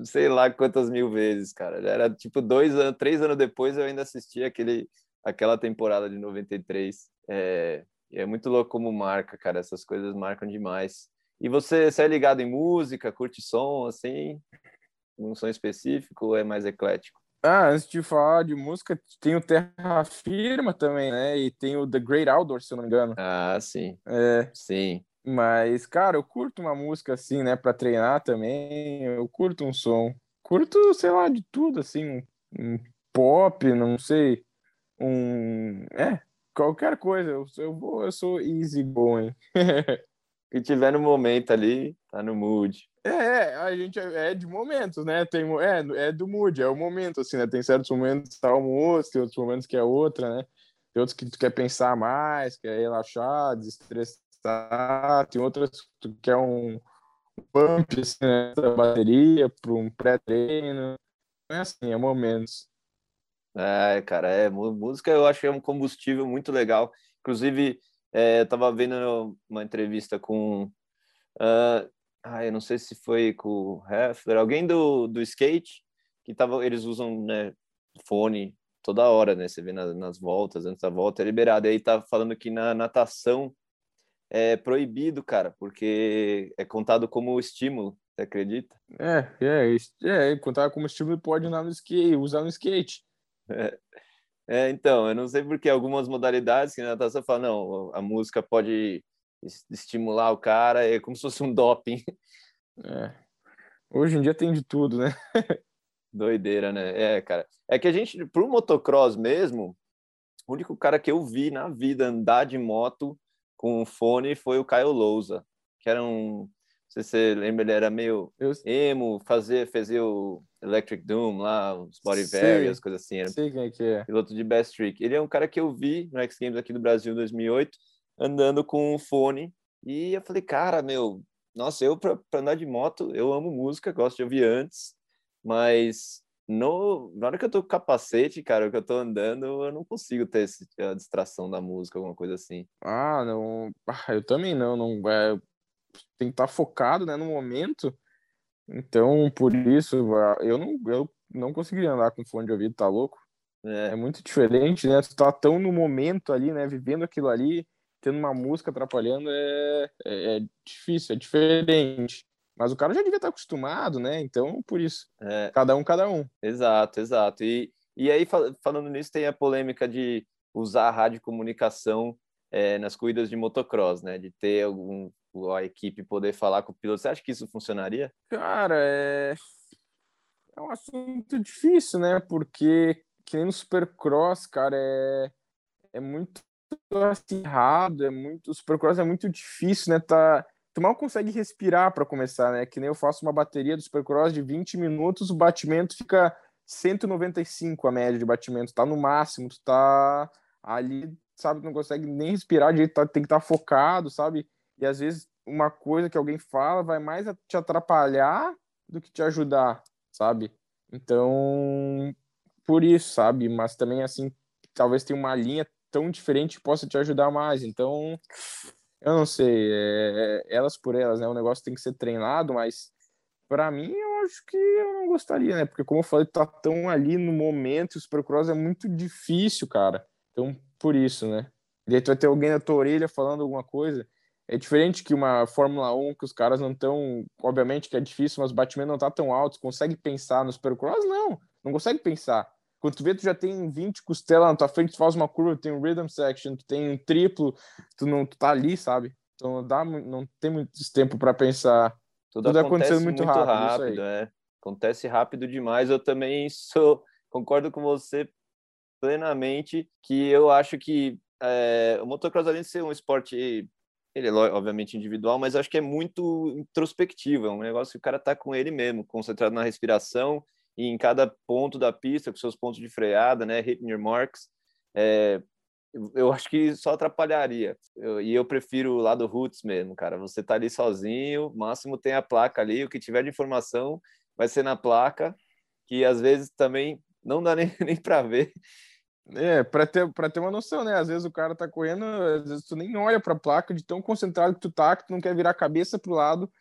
Speaker 2: sei lá quantas mil vezes, cara. Era tipo dois anos, três anos depois eu ainda assisti aquele, aquela temporada de 93. É, é muito louco como marca, cara. Essas coisas marcam demais. E você, você é ligado em música, curte som, assim? Um som específico ou é mais eclético?
Speaker 1: Ah, antes de falar de música, tem o Terra Firma também, né? E tem o The Great Outdoor, se eu não me engano.
Speaker 2: Ah, sim.
Speaker 1: É.
Speaker 2: Sim.
Speaker 1: Mas, cara, eu curto uma música assim, né, para treinar também. Eu curto um som. Curto, sei lá, de tudo, assim, um, um pop, não sei, um. É, qualquer coisa. Eu, eu vou, eu sou easy going.
Speaker 2: que tiver no momento ali, tá no mood.
Speaker 1: É, a gente é, é de momentos, né? Tem, é, é do mood, é o momento, assim, né? Tem certos momentos que tá almoço, tem outros momentos que é outra, né? Tem outros que tu quer pensar mais, quer relaxar, desestressar? Tem outras que tu quer um pump assim, né, da bateria para um pré-treino. Não é assim, é momentos.
Speaker 2: É, cara, é música eu acho que é um combustível muito legal. Inclusive, é, eu tava vendo uma entrevista com uh, ah, eu não sei se foi com o Heffler, alguém do, do skate, que tava, eles usam né, fone toda hora, né? Você vê nas, nas voltas, antes da volta é liberado. E aí tá falando que na natação é proibido, cara, porque é contado como estímulo, você acredita?
Speaker 1: É, é, é, é contado como estímulo pode usar no skate, usar no skate.
Speaker 2: É, é, então, eu não sei porque algumas modalidades que na natação fala, não, a música pode estimular o cara, é como se fosse um doping.
Speaker 1: É. Hoje em dia tem de tudo, né?
Speaker 2: Doideira, né? É, cara. É que a gente, pro motocross mesmo, o único cara que eu vi na vida andar de moto com um fone foi o Caio Lousa, que era um se você lembra, ele era meio eu... emo, fazer, fazia o Electric Doom lá, os Body Various, coisas assim. Era
Speaker 1: sei quem é que é.
Speaker 2: Piloto de Best Trick. Ele é um cara que eu vi no X Games aqui do Brasil em 2008, andando com um fone. E eu falei, cara, meu, nossa, eu para andar de moto, eu amo música, gosto de ouvir antes, mas no, na hora que eu tô com capacete, cara, que eu tô andando, eu não consigo ter esse, a distração da música, alguma coisa assim.
Speaker 1: Ah, não. Ah, eu também não. não é, tem que estar tá focado né, no momento. Então, por isso, eu não, eu não conseguiria andar com fone de ouvido, tá louco? É. é muito diferente, né? Tu tá tão no momento ali, né? Vivendo aquilo ali, tendo uma música atrapalhando, é, é, é difícil, é diferente. Mas o cara já devia estar acostumado, né? Então, por isso. É. Cada um, cada um.
Speaker 2: Exato, exato. E, e aí, falando nisso, tem a polêmica de usar a rádio comunicação é, nas corridas de motocross, né? De ter algum a equipe poder falar com o piloto. Você acha que isso funcionaria?
Speaker 1: Cara, é, é um assunto difícil, né? Porque que nem no Supercross, cara, é, é muito acirrado, é muito. O Supercross é muito difícil, né? Tá, tu mal consegue respirar para começar, né? Que nem eu faço uma bateria do Supercross de 20 minutos, o batimento fica 195 a média de batimento, tá no máximo, tu tá ali, sabe, não consegue nem respirar direito, tá, tem que estar tá focado, sabe? E às vezes uma coisa que alguém fala vai mais te atrapalhar do que te ajudar, sabe? Então, por isso, sabe? Mas também, assim, talvez tenha uma linha tão diferente que possa te ajudar mais. Então, eu não sei. É, é, elas por elas, né? O negócio tem que ser treinado, mas para mim, eu acho que eu não gostaria, né? Porque, como eu falei, tá tão ali no momento, o Supercross é muito difícil, cara. Então, por isso, né? E aí tu vai ter alguém na tua orelha falando alguma coisa. É diferente que uma Fórmula 1, que os caras não estão. Obviamente que é difícil, mas o batimento não tá tão alto. Consegue pensar no Supercross? Não, não consegue pensar. Quando tu vê, tu já tem 20 costelas na tua frente, tu faz uma curva, tem um rhythm section, tu tem um triplo, tu não tu tá ali, sabe? Então não, dá, não tem muito tempo para pensar.
Speaker 2: Tudo, Tudo acontecendo muito, muito rápido. rápido é. Acontece rápido demais. Eu também sou, concordo com você plenamente que eu acho que é, o motocross, além de ser um esporte ele é obviamente individual, mas acho que é muito introspectivo, é um negócio que o cara tá com ele mesmo, concentrado na respiração e em cada ponto da pista, com seus pontos de freada, né, hitting your marks. É, eu acho que só atrapalharia. Eu, e eu prefiro o lado roots mesmo, cara. Você tá ali sozinho, máximo tem a placa ali, o que tiver de informação vai ser na placa, que às vezes também não dá nem, nem para ver.
Speaker 1: É, para ter, pra ter uma noção, né? Às vezes o cara tá correndo, às vezes tu nem olha pra placa de tão concentrado que tu tá, que tu não quer virar a cabeça pro lado,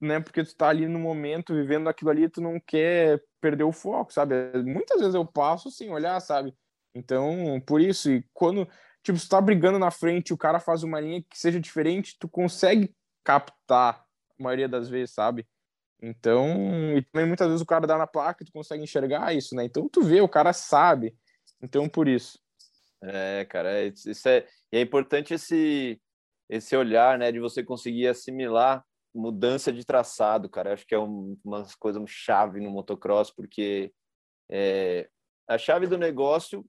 Speaker 1: né? Porque tu tá ali no momento, vivendo aquilo ali, tu não quer perder o foco, sabe? Muitas vezes eu passo sem olhar, sabe? Então, por isso, e quando, tipo, tu tá brigando na frente, o cara faz uma linha que seja diferente, tu consegue captar a maioria das vezes, sabe? Então, e também muitas vezes o cara dá na placa tu consegue enxergar isso, né? Então tu vê, o cara sabe. Então, por isso.
Speaker 2: É, cara, é, isso é, é importante esse, esse olhar, né, de você conseguir assimilar mudança de traçado, cara. Acho que é um, uma coisa chave no motocross, porque é, a chave do negócio,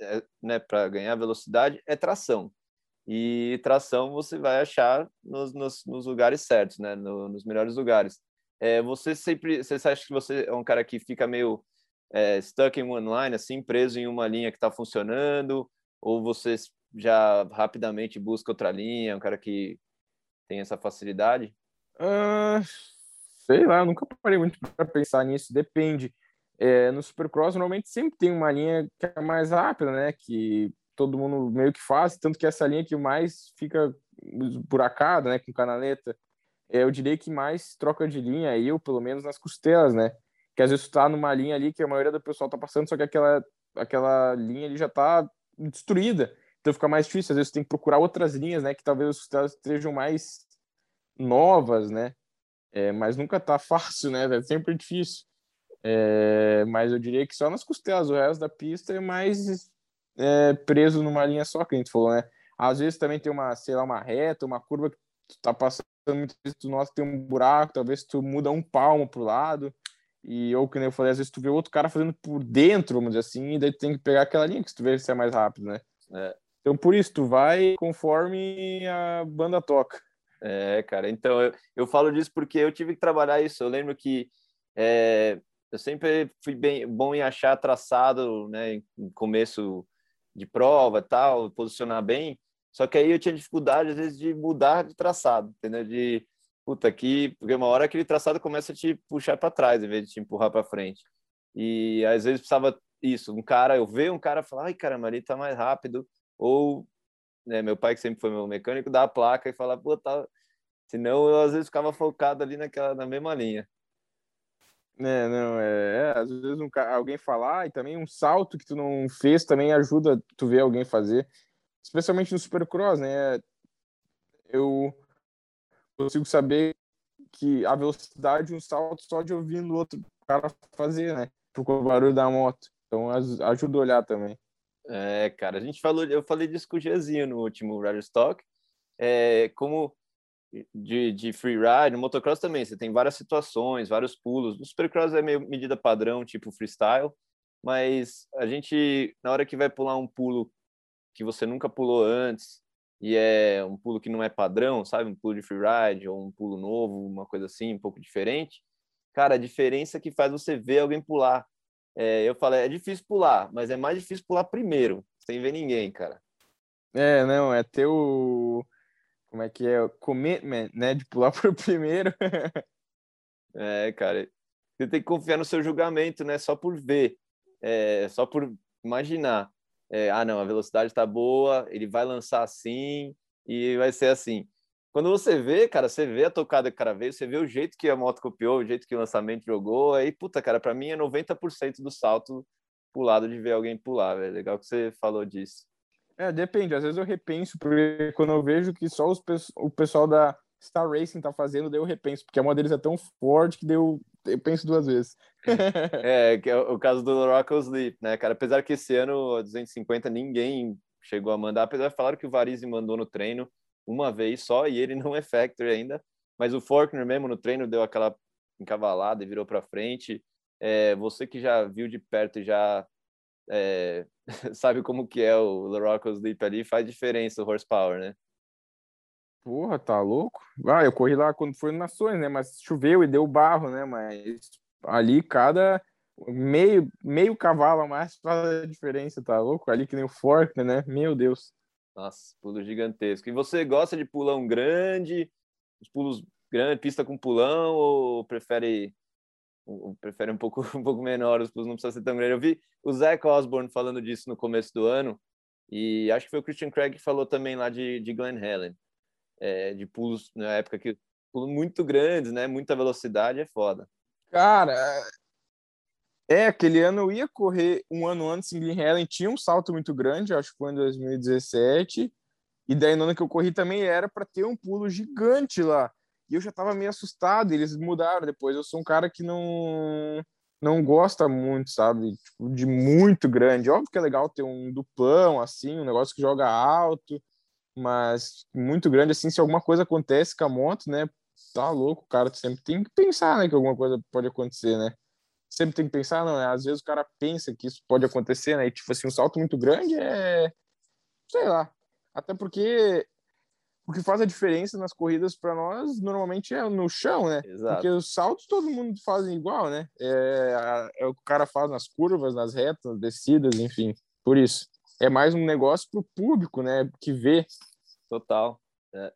Speaker 2: é, né, para ganhar velocidade, é tração. E tração você vai achar nos, nos, nos lugares certos, né, no, nos melhores lugares. É, você sempre, você acha que você é um cara que fica meio é, stuck in one line, assim, preso em uma linha que está funcionando, ou você já rapidamente busca outra linha, um cara que tem essa facilidade?
Speaker 1: Uh, sei lá, eu nunca parei muito para pensar nisso, depende. É, no Supercross, normalmente sempre tem uma linha que é mais rápida, né? Que todo mundo meio que faz, tanto que essa linha que mais fica buracada, né? Com canaleta, é, eu diria que mais troca de linha, eu, pelo menos nas costelas, né? Que às vezes está numa linha ali que a maioria do pessoal está passando, só que aquela, aquela linha ali já está destruída. Então fica mais difícil, às vezes tem que procurar outras linhas, né, que talvez estejam mais novas, né? É, mas nunca tá fácil, né? É sempre difícil. É, mas eu diria que só nas costelas, o resto da pista é mais é, preso numa linha só, que a gente falou, né? Às vezes também tem uma, sei lá, uma reta, uma curva que tu tá passando, muitas vezes tu nota que tem um buraco, talvez tu muda um palmo pro lado, E ou que nem eu falei, às vezes tu vê outro cara fazendo por dentro, vamos dizer assim, e daí tu tem que pegar aquela linha que tu vê se é mais rápido, né? É. Então por isso, tu vai conforme a banda toca.
Speaker 2: É, cara, então eu, eu falo disso porque eu tive que trabalhar isso. Eu lembro que é, eu sempre fui bem bom em achar traçado, né, em começo de prova tal, posicionar bem. Só que aí eu tinha dificuldade, às vezes, de mudar de traçado, entendeu? De, puta, aqui, porque uma hora aquele traçado começa a te puxar para trás, em vez de te empurrar para frente. E às vezes precisava isso, um cara, eu ver um cara falar, ai, caramba, ali tá mais rápido, ou, né, meu pai, que sempre foi meu mecânico, dá a placa e falar, pô, tá. Senão eu às vezes ficava focado ali naquela, na mesma linha.
Speaker 1: É, não, é, é às vezes um, alguém falar e também um salto que tu não fez também ajuda tu ver alguém fazer especialmente no Supercross, né? Eu consigo saber que a velocidade um salto só de ouvindo o outro cara fazer, né? Por o barulho da moto. Então ajuda a olhar também.
Speaker 2: É, cara, a gente falou, eu falei disso com o Giazinho no último Rider Stock. É, como de, de freeride, no motocross também, você tem várias situações, vários pulos. No supercross é meio medida padrão, tipo freestyle, mas a gente, na hora que vai pular um pulo que você nunca pulou antes e é um pulo que não é padrão, sabe? Um pulo de freeride ou um pulo novo, uma coisa assim, um pouco diferente. Cara, a diferença que faz você ver alguém pular. É, eu falei, é difícil pular, mas é mais difícil pular primeiro, sem ver ninguém, cara.
Speaker 1: É, não, é ter o. Como é que é? O commitment, né? De pular por primeiro.
Speaker 2: é, cara. Você tem que confiar no seu julgamento, né? Só por ver, é, só por imaginar é, ah, não, a velocidade está boa, ele vai lançar assim e vai ser assim. Quando você vê, cara, você vê a tocada que o cara veio, você vê o jeito que a moto copiou, o jeito que o lançamento jogou, aí, puta, cara, para mim é 90% do salto pulado de ver alguém pular, velho. Legal que você falou disso.
Speaker 1: É, depende. Às vezes eu repenso, porque quando eu vejo que só os, o pessoal da Star Racing tá fazendo, daí eu repenso, porque a moto deles é tão forte que deu, eu penso duas vezes.
Speaker 2: é, que é o caso do Rock Sleep, né, cara? Apesar que esse ano, a 250, ninguém chegou a mandar, apesar de falar que o Varize mandou no treino uma vez só e ele não é factory ainda, mas o Faulkner mesmo no treino deu aquela encavalada e virou para frente. É, você que já viu de perto e já é, sabe como que é o Rock Sleep ali, faz diferença o horsepower, né?
Speaker 1: Porra, tá louco? Ah, eu corri lá quando foi no Nações, né? Mas choveu e deu barro, né? Mas ali cada meio, meio cavalo a mais faz a diferença, tá louco? Ali que nem o Fork, né? Meu Deus.
Speaker 2: Nossa, pulo gigantesco. E você gosta de pulão grande, os pulos grandes, pista com pulão, ou prefere ou prefere um pouco um pouco menor, os pulos não precisam ser tão grandes. Eu vi o Zach Osborne falando disso no começo do ano, e acho que foi o Christian Craig que falou também lá de, de Glen Helen é, de pulos na época que pulos muito grandes, né? Muita velocidade é foda.
Speaker 1: Cara, é, aquele ano eu ia correr um ano antes em Green Helen, tinha um salto muito grande, acho que foi em 2017. E daí no ano que eu corri também era para ter um pulo gigante lá. E eu já tava meio assustado, eles mudaram depois. Eu sou um cara que não não gosta muito, sabe? Tipo, de muito grande. Óbvio que é legal ter um duplão assim, um negócio que joga alto mas muito grande assim, se alguma coisa acontece com a moto, né? Tá louco, o cara sempre tem que pensar, né, que alguma coisa pode acontecer, né? Sempre tem que pensar, não, é, às vezes o cara pensa que isso pode acontecer, né? E tipo assim, um salto muito grande é sei lá. Até porque o que faz a diferença nas corridas para nós normalmente é no chão, né? Exato. Porque os saltos todo mundo faz igual, né? É, é o que o cara faz nas curvas, nas retas, nas descidas, enfim. Por isso é mais um negócio para o público, né? Que vê.
Speaker 2: Total. É.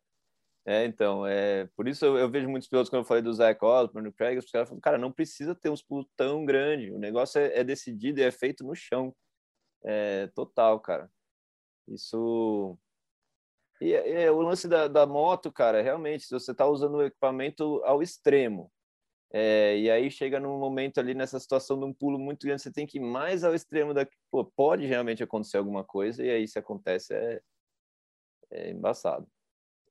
Speaker 2: é. então, é por isso eu, eu, vejo muitos pilotos, quando eu falei do Zach Osborne, do Craig, os caras falam, cara, não precisa ter uns pulos tão grandes, o negócio é, é decidido e é feito no chão. É total, cara. Isso. E, é, o lance da, da moto, cara, realmente, se você está usando o equipamento ao extremo, é, e aí chega num momento ali nessa situação de um pulo muito grande, você tem que ir mais ao extremo da. Pô, pode realmente acontecer alguma coisa, e aí se acontece é, é embaçado.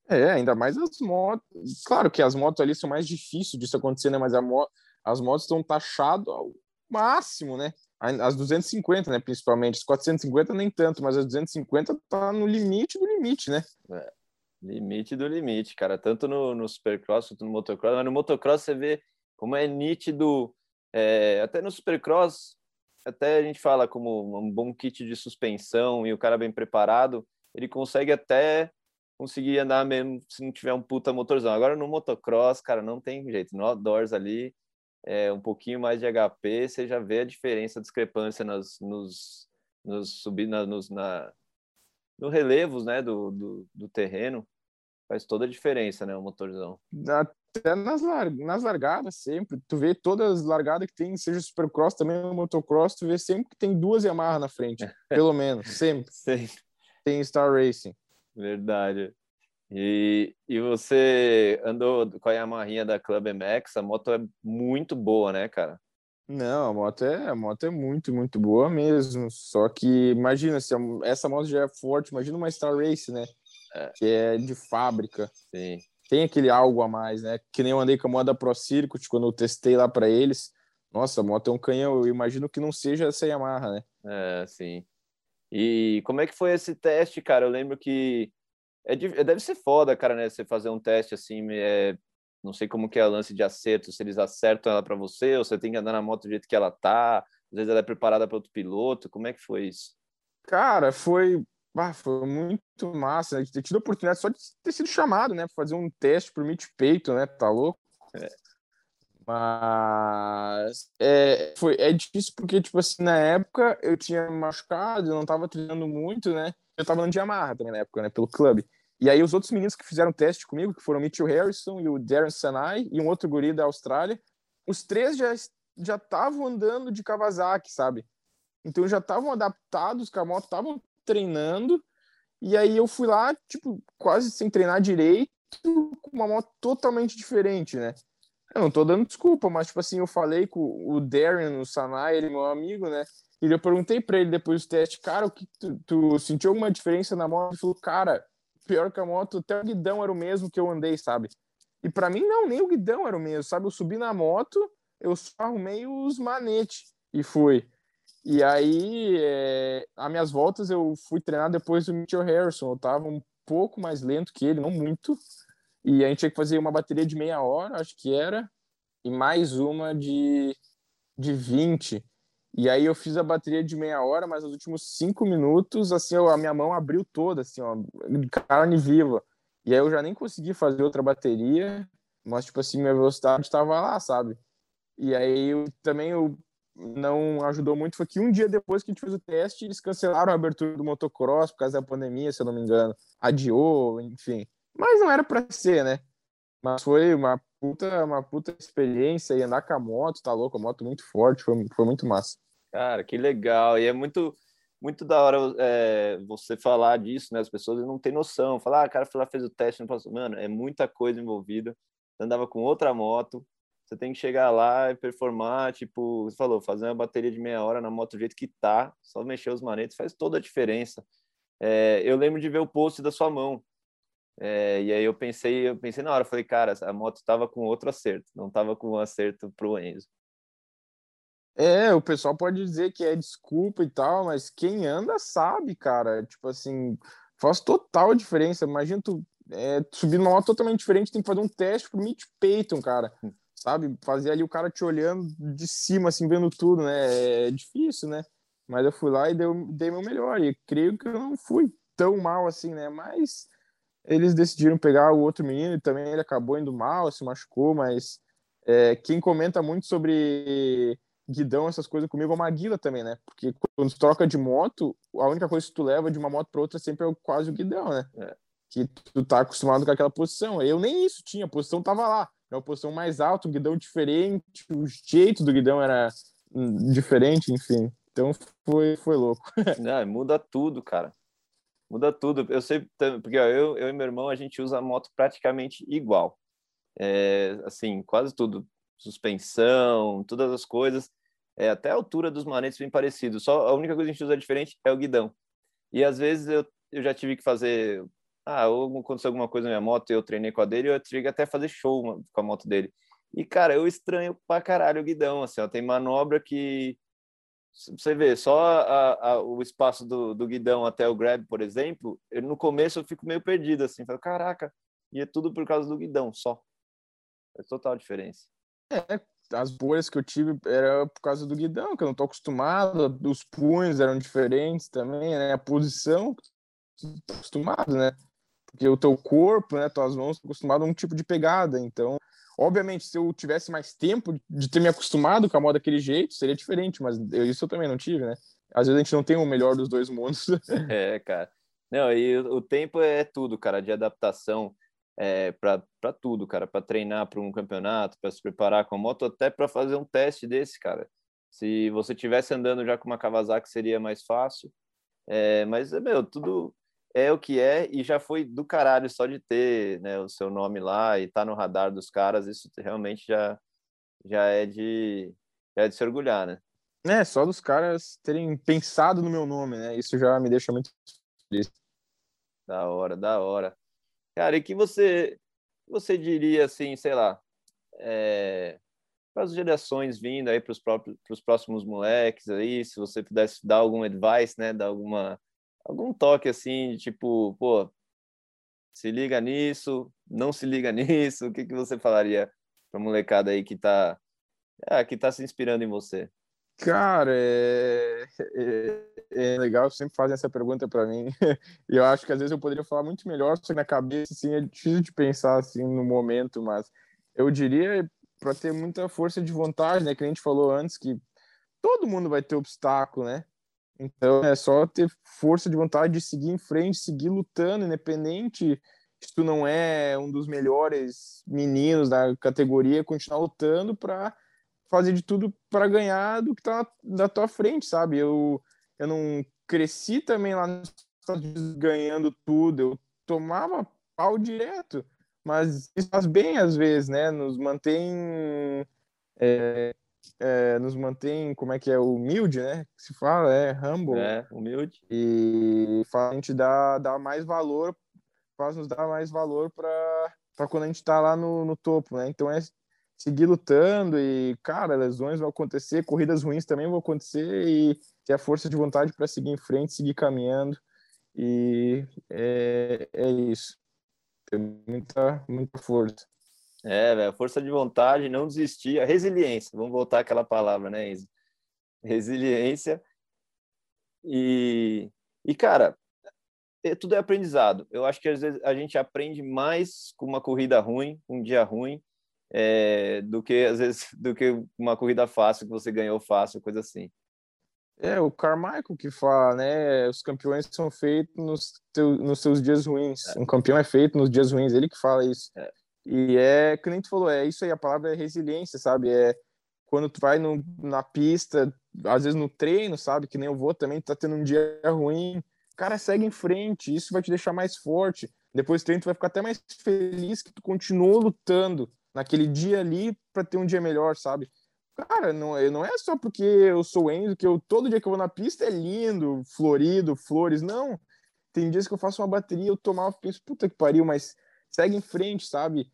Speaker 1: É, ainda mais as motos. Claro que as motos ali são mais difíceis disso acontecer, né? Mas mo... as motos estão taxadas ao máximo, né? As 250, né? Principalmente. As 450 nem tanto, mas as 250 tá no limite do limite, né?
Speaker 2: É, limite do limite, cara. Tanto no, no Supercross quanto no motocross. Mas no motocross você vê como é nítido É, até no Supercross, até a gente fala como um bom kit de suspensão e o cara bem preparado, ele consegue até conseguir andar mesmo se não tiver um puta motorzão. Agora no motocross, cara, não tem jeito. No outdoors ali, é, um pouquinho mais de HP, você já vê a diferença, a discrepância nas, nos, nos subir, nos, na, no relevos, né, do, do, do, terreno. Faz toda a diferença, né, o motorzão.
Speaker 1: Até nas, lar nas largadas, sempre. Tu vê todas as largadas que tem, seja supercross, também motocross, tu vê sempre que tem duas Yamaha na frente, pelo menos, sempre.
Speaker 2: sempre.
Speaker 1: Tem Star Racing.
Speaker 2: Verdade. E, e você andou com a Yamaha da Club MX, a moto é muito boa, né, cara?
Speaker 1: Não, a moto é, a moto é muito, muito boa mesmo. Só que imagina, se essa moto já é forte, imagina uma Star Race, né? É. Que é de fábrica.
Speaker 2: Sim.
Speaker 1: Tem aquele algo a mais, né? Que nem eu andei com a moto da Pro Circuit quando eu testei lá para eles. Nossa, a moto é um canhão. Eu imagino que não seja essa Yamaha, né?
Speaker 2: É, sim. E como é que foi esse teste, cara? Eu lembro que é, é, deve ser foda, cara, né? Você fazer um teste assim, é, não sei como que é o lance de acerto, se eles acertam ela para você, ou você tem que andar na moto do jeito que ela tá, às vezes ela é preparada para outro piloto, como é que foi isso?
Speaker 1: Cara, foi, ah, foi muito massa, né? ter tido a oportunidade só de ter sido chamado, né, fazer um teste pro Meet Peito, né, tá louco? É. Mas é, foi, é difícil porque, tipo assim, na época eu tinha machucado, eu não tava treinando muito, né? Eu tava andando de Yamaha também na época, né? Pelo clube. E aí os outros meninos que fizeram teste comigo, que foram o Mitchell Harrison e o Darren Sanai e um outro guri da Austrália, os três já já estavam andando de Kawasaki, sabe? Então já estavam adaptados com a moto, estavam treinando. E aí eu fui lá, tipo, quase sem treinar direito, com uma moto totalmente diferente, né? Eu não tô dando desculpa, mas, tipo assim, eu falei com o Darren, o Sanai, ele é meu amigo, né? E eu perguntei para ele depois do teste, cara, o que tu, tu, sentiu alguma diferença na moto? Ele falou, cara, pior que a moto, até o guidão era o mesmo que eu andei, sabe? E para mim, não, nem o guidão era o mesmo, sabe? Eu subi na moto, eu só arrumei os manetes e fui. E aí, é, as minhas voltas, eu fui treinar depois do Mitchell Harrison. Eu tava um pouco mais lento que ele, não muito. E a gente tinha que fazer uma bateria de meia hora, acho que era, e mais uma de, de 20. E aí eu fiz a bateria de meia hora, mas nos últimos cinco minutos, assim, a minha mão abriu toda, assim, ó, carne viva. E aí eu já nem consegui fazer outra bateria, mas, tipo assim, minha velocidade estava lá, sabe? E aí eu, também eu, não ajudou muito foi que um dia depois que a gente fez o teste, eles cancelaram a abertura do motocross por causa da pandemia, se eu não me engano. Adiou, enfim. Mas não era para ser, né? Mas foi uma puta, uma puta experiência e andar com a moto, tá louco, a moto muito forte, foi, foi muito massa.
Speaker 2: Cara, que legal. E é muito, muito da hora é, você falar disso, né? As pessoas não têm noção. Falar, ah, cara foi lá, fez o teste, não passou. Mano, é muita coisa envolvida. Andava com outra moto, você tem que chegar lá e performar, tipo, você falou, fazer uma bateria de meia hora na moto do jeito que tá, só mexer os manetes faz toda a diferença. É, eu lembro de ver o post da sua mão. É, e aí eu pensei, eu pensei na hora, falei, cara, a moto estava com outro acerto, não estava com um acerto pro Enzo.
Speaker 1: É, o pessoal pode dizer que é desculpa e tal, mas quem anda sabe, cara. Tipo assim, faz total diferença. Imagina tu é, subir numa moto totalmente diferente, tem que fazer um teste pro Mitch Payton, cara. Sabe? Fazer ali o cara te olhando de cima, assim, vendo tudo, né? É difícil, né? Mas eu fui lá e dei, dei meu melhor. E creio que eu não fui tão mal assim, né? Mas eles decidiram pegar o outro menino e também ele acabou indo mal, se machucou, mas é, quem comenta muito sobre guidão, essas coisas comigo é o Maguila também, né? Porque quando tu troca de moto, a única coisa que tu leva de uma moto para outra sempre é quase o guidão, né? É. Que tu tá acostumado com aquela posição. Eu nem isso tinha, a posição tava lá. Era uma posição mais alta, um guidão diferente, o jeito do guidão era hum, diferente, enfim. Então foi, foi louco.
Speaker 2: Não, muda tudo, cara. Muda tudo. Eu sei, porque ó, eu, eu e meu irmão, a gente usa a moto praticamente igual. É, assim, quase tudo. Suspensão, todas as coisas. É, até a altura dos manetes bem parecido. Só a única coisa que a gente usa diferente é o guidão. E às vezes eu, eu já tive que fazer. Ah, aconteceu alguma coisa na minha moto eu treinei com a dele, eu que até fazer show com a moto dele. E, cara, eu estranho pra caralho o guidão. Assim, ó, tem manobra que você vê, só a, a, o espaço do, do, guidão até o grab, por exemplo, eu, no começo eu fico meio perdido, assim, falo, caraca, e é tudo por causa do guidão, só. É total diferença.
Speaker 1: É, as bolhas que eu tive era por causa do guidão, que eu não tô acostumado, os punhos eram diferentes também, né? A posição, acostumado, né? Porque o teu corpo, né, tuas mãos estão acostumadas a um tipo de pegada, então, obviamente, se eu tivesse mais tempo de ter me acostumado com a moda daquele jeito, seria diferente, mas eu, isso eu também não tive, né? Às vezes a gente não tem o melhor dos dois mundos.
Speaker 2: É, cara. Não, e o tempo é tudo, cara, de adaptação é, para tudo, cara, para treinar para um campeonato, para se preparar com a moto, até para fazer um teste desse, cara. Se você tivesse andando já com uma Kawasaki seria mais fácil. É, mas, meu, tudo é o que é e já foi do caralho só de ter né, o seu nome lá e estar tá no radar dos caras, isso realmente já, já é de já é de se orgulhar, né?
Speaker 1: É, só dos caras terem pensado no meu nome, né? Isso já me deixa muito feliz.
Speaker 2: Da hora, da hora. Cara, e que você você diria assim, sei lá, é, para as gerações vindo aí para os próprios os próximos moleques aí, se você pudesse dar algum advice, né, dar alguma algum toque assim, tipo, pô, se liga nisso, não se liga nisso, o que que você falaria para molecada aí que tá é, que tá se inspirando em você?
Speaker 1: Cara, é, é, é, legal, sempre fazem essa pergunta para mim. E eu acho que às vezes eu poderia falar muito melhor, só que na cabeça assim, é difícil de pensar assim no momento, mas eu diria para ter muita força de vontade, né? Que a gente falou antes que todo mundo vai ter obstáculo, né? Então é só ter força de vontade de seguir em frente, seguir lutando, independente se tu não é um dos melhores meninos da categoria, continuar lutando para fazer de tudo para ganhar do que tá da tua frente, sabe? Eu, eu não cresci também lá nos Estados Unidos ganhando tudo, eu tomava pau direto, mas isso faz bem às vezes, né? Nos mantém. É, é, nos mantém, como é que é, humilde, né? Que se fala, é humble.
Speaker 2: É, humilde.
Speaker 1: E faz a gente dar, dar mais valor, faz nos dar mais valor para quando a gente está lá no, no topo, né? Então é seguir lutando e, cara, lesões vão acontecer, corridas ruins também vão acontecer e ter a força de vontade para seguir em frente, seguir caminhando e é, é isso. Tem muita, muita força.
Speaker 2: É, velho, força de vontade, não desistir, a resiliência, vamos voltar àquela palavra, né, Isa? Resiliência e, e cara, é, tudo é aprendizado. Eu acho que às vezes a gente aprende mais com uma corrida ruim, um dia ruim, é, do que às vezes do que uma corrida fácil que você ganhou fácil, coisa assim.
Speaker 1: É, o Carmichael que fala, né? Os campeões são feitos nos, teu, nos seus dias ruins. É. Um campeão é feito nos dias ruins, ele que fala isso. É. E é, que tu falou, é isso aí, a palavra é resiliência, sabe? É quando tu vai no, na pista, às vezes no treino, sabe? Que nem eu vou também, tá tendo um dia ruim. Cara, segue em frente, isso vai te deixar mais forte. Depois do treino, tu vai ficar até mais feliz que tu continuou lutando naquele dia ali para ter um dia melhor, sabe? Cara, não, não é só porque eu sou Enzo que eu todo dia que eu vou na pista é lindo, florido, flores, não. Tem dias que eu faço uma bateria, eu tomava, penso, puta que pariu, mas segue em frente, sabe?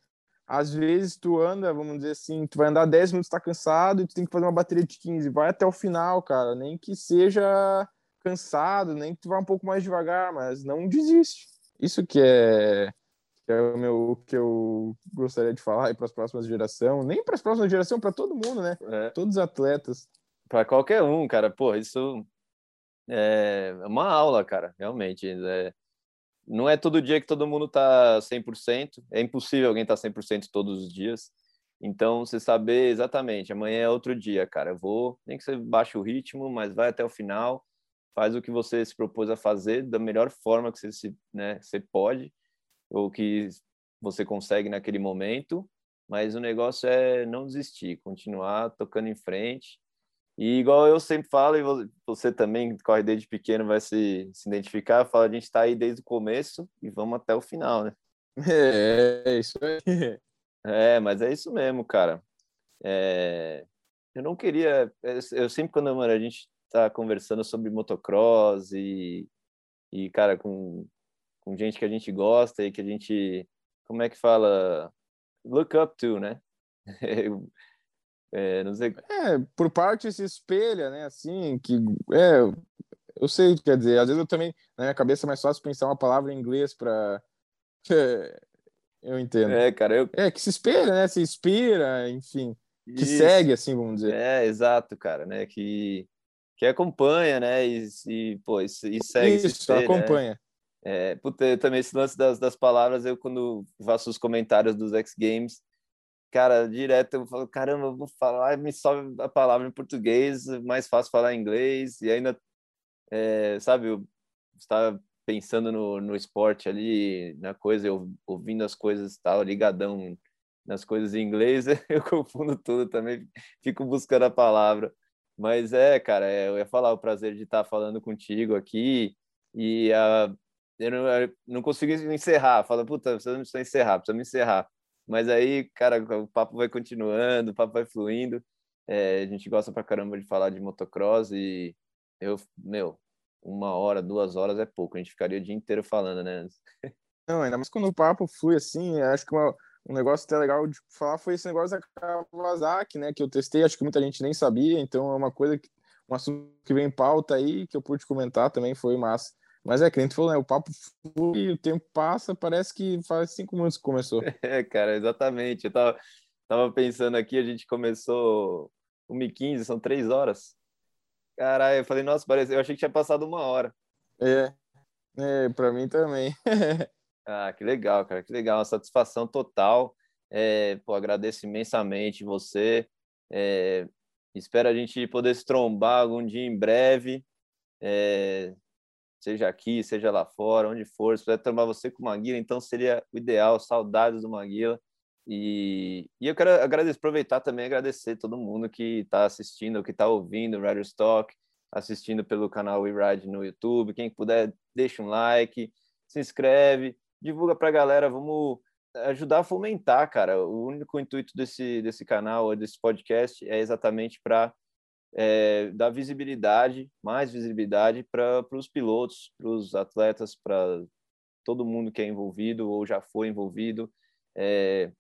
Speaker 1: Às vezes tu anda, vamos dizer assim, tu vai andar 10 minutos, tá cansado, e tu tem que fazer uma bateria de 15, vai até o final, cara, nem que seja cansado, nem que tu vá um pouco mais devagar, mas não desiste. Isso que é que é o meu que eu gostaria de falar para as próximas gerações, nem para as próximas gerações, para todo mundo, né? É. Todos os atletas.
Speaker 2: Para qualquer um, cara. Pô, isso é uma aula, cara, realmente. É... Não é todo dia que todo mundo tá 100%, é impossível alguém tá 100% todos os dias. Então, você saber exatamente, amanhã é outro dia, cara. Eu vou, nem que você baixe o ritmo, mas vai até o final, faz o que você se propôs a fazer da melhor forma que você, se, né, você pode ou que você consegue naquele momento, mas o negócio é não desistir, continuar tocando em frente. E igual eu sempre falo, e você também corre desde pequeno, vai se, se identificar, fala, a gente está aí desde o começo e vamos até o final, né?
Speaker 1: É, é isso aí.
Speaker 2: É, mas é isso mesmo, cara. É, eu não queria. Eu sempre, quando a gente tá conversando sobre motocross e, e cara, com com gente que a gente gosta e que a gente, como é que fala, look up to, né? é, não sei.
Speaker 1: É, por parte se espelha, né? Assim, que é, eu sei, quer dizer, às vezes eu também na minha cabeça é mais fácil pensar uma palavra em inglês para eu entendo.
Speaker 2: É, cara, eu
Speaker 1: é que se espelha, né? Se inspira, enfim. que segue, assim, vamos dizer.
Speaker 2: É, exato, cara, né? Que, que acompanha, né? E, e pô, e, e segue.
Speaker 1: Isso, né? acompanha. Né?
Speaker 2: É, puta, também esse lance das, das palavras, eu quando faço os comentários dos X Games, cara, direto eu falo, caramba, eu vou falar, me sobe a palavra em português, mais fácil falar em inglês, e ainda, é, sabe, eu estava pensando no, no esporte ali, na coisa, eu ouvindo as coisas, estava ligadão nas coisas em inglês, eu confundo tudo também, fico buscando a palavra. Mas é, cara, é, eu ia falar o prazer de estar falando contigo aqui e uh, eu, não, eu não consigo encerrar. Fala, puta, precisa, precisa encerrar, precisa me encerrar. Mas aí, cara, o papo vai continuando, o papo vai fluindo. É, a gente gosta pra caramba de falar de motocross e eu, meu, uma hora, duas horas é pouco. A gente ficaria o dia inteiro falando, né?
Speaker 1: Não, ainda mais quando o papo flui assim, acho que uma, um negócio até legal de falar foi esse negócio da Kawasaki, né? Que eu testei, acho que muita gente nem sabia, então é uma coisa que um assunto que vem em pauta aí, que eu pude comentar também, foi massa. Mas é, que a gente falou, né? O papo flui, o tempo passa, parece que faz cinco minutos que começou.
Speaker 2: É, cara, exatamente. Eu tava, tava pensando aqui, a gente começou 1h15, são três horas. Caralho, eu falei, nossa, parece, eu achei que tinha passado uma hora.
Speaker 1: É, é para mim também.
Speaker 2: Ah, que legal, cara, que legal, uma satisfação total. É, pô, agradeço imensamente você. É, espero a gente poder se trombar algum dia em breve, é, seja aqui, seja lá fora, onde for. Se puder trombar você com o Maguila, então seria o ideal. Saudades do Maguila. E, e eu quero agradecer, aproveitar também agradecer todo mundo que está assistindo, que está ouvindo o Rider Stock, assistindo pelo canal We Ride no YouTube. Quem puder, deixa um like, se inscreve divulga para a galera, vamos ajudar a fomentar, cara. O único intuito desse, desse canal, desse podcast, é exatamente para é, dar visibilidade, mais visibilidade para os pilotos, para os atletas, para todo mundo que é envolvido ou já foi envolvido. É,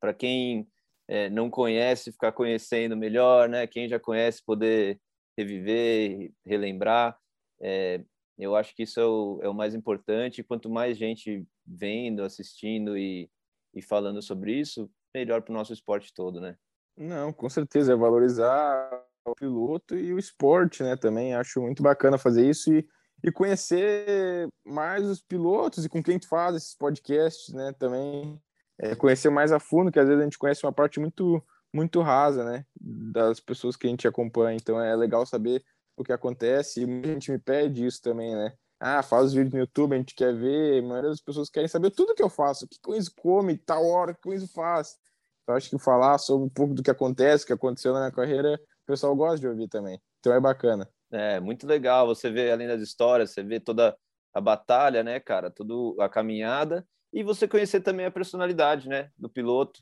Speaker 2: para quem é, não conhece, ficar conhecendo melhor, né? Quem já conhece, poder reviver, relembrar. É, eu acho que isso é o, é o mais importante. Quanto mais gente vendo, assistindo e, e falando sobre isso, melhor para o nosso esporte todo, né?
Speaker 1: Não, com certeza. É valorizar o piloto e o esporte, né? Também acho muito bacana fazer isso e, e conhecer mais os pilotos e com quem tu faz esses podcasts, né? Também é, conhecer mais a fundo, que às vezes a gente conhece uma parte muito muito rasa, né? Das pessoas que a gente acompanha. Então é legal saber o que acontece, e muita gente me pede isso também, né? Ah, faz os vídeos no YouTube, a gente quer ver, a maioria das pessoas querem saber tudo que eu faço, o que o Enzo come, tal hora, o que o Enzo faz. Então, acho que falar sobre um pouco do que acontece, o que aconteceu na minha carreira, pessoal gosta de ouvir também. Então é bacana.
Speaker 2: É, muito legal. Você vê além das histórias, você vê toda a batalha, né, cara? Toda a caminhada. E você conhecer também a personalidade, né, do piloto.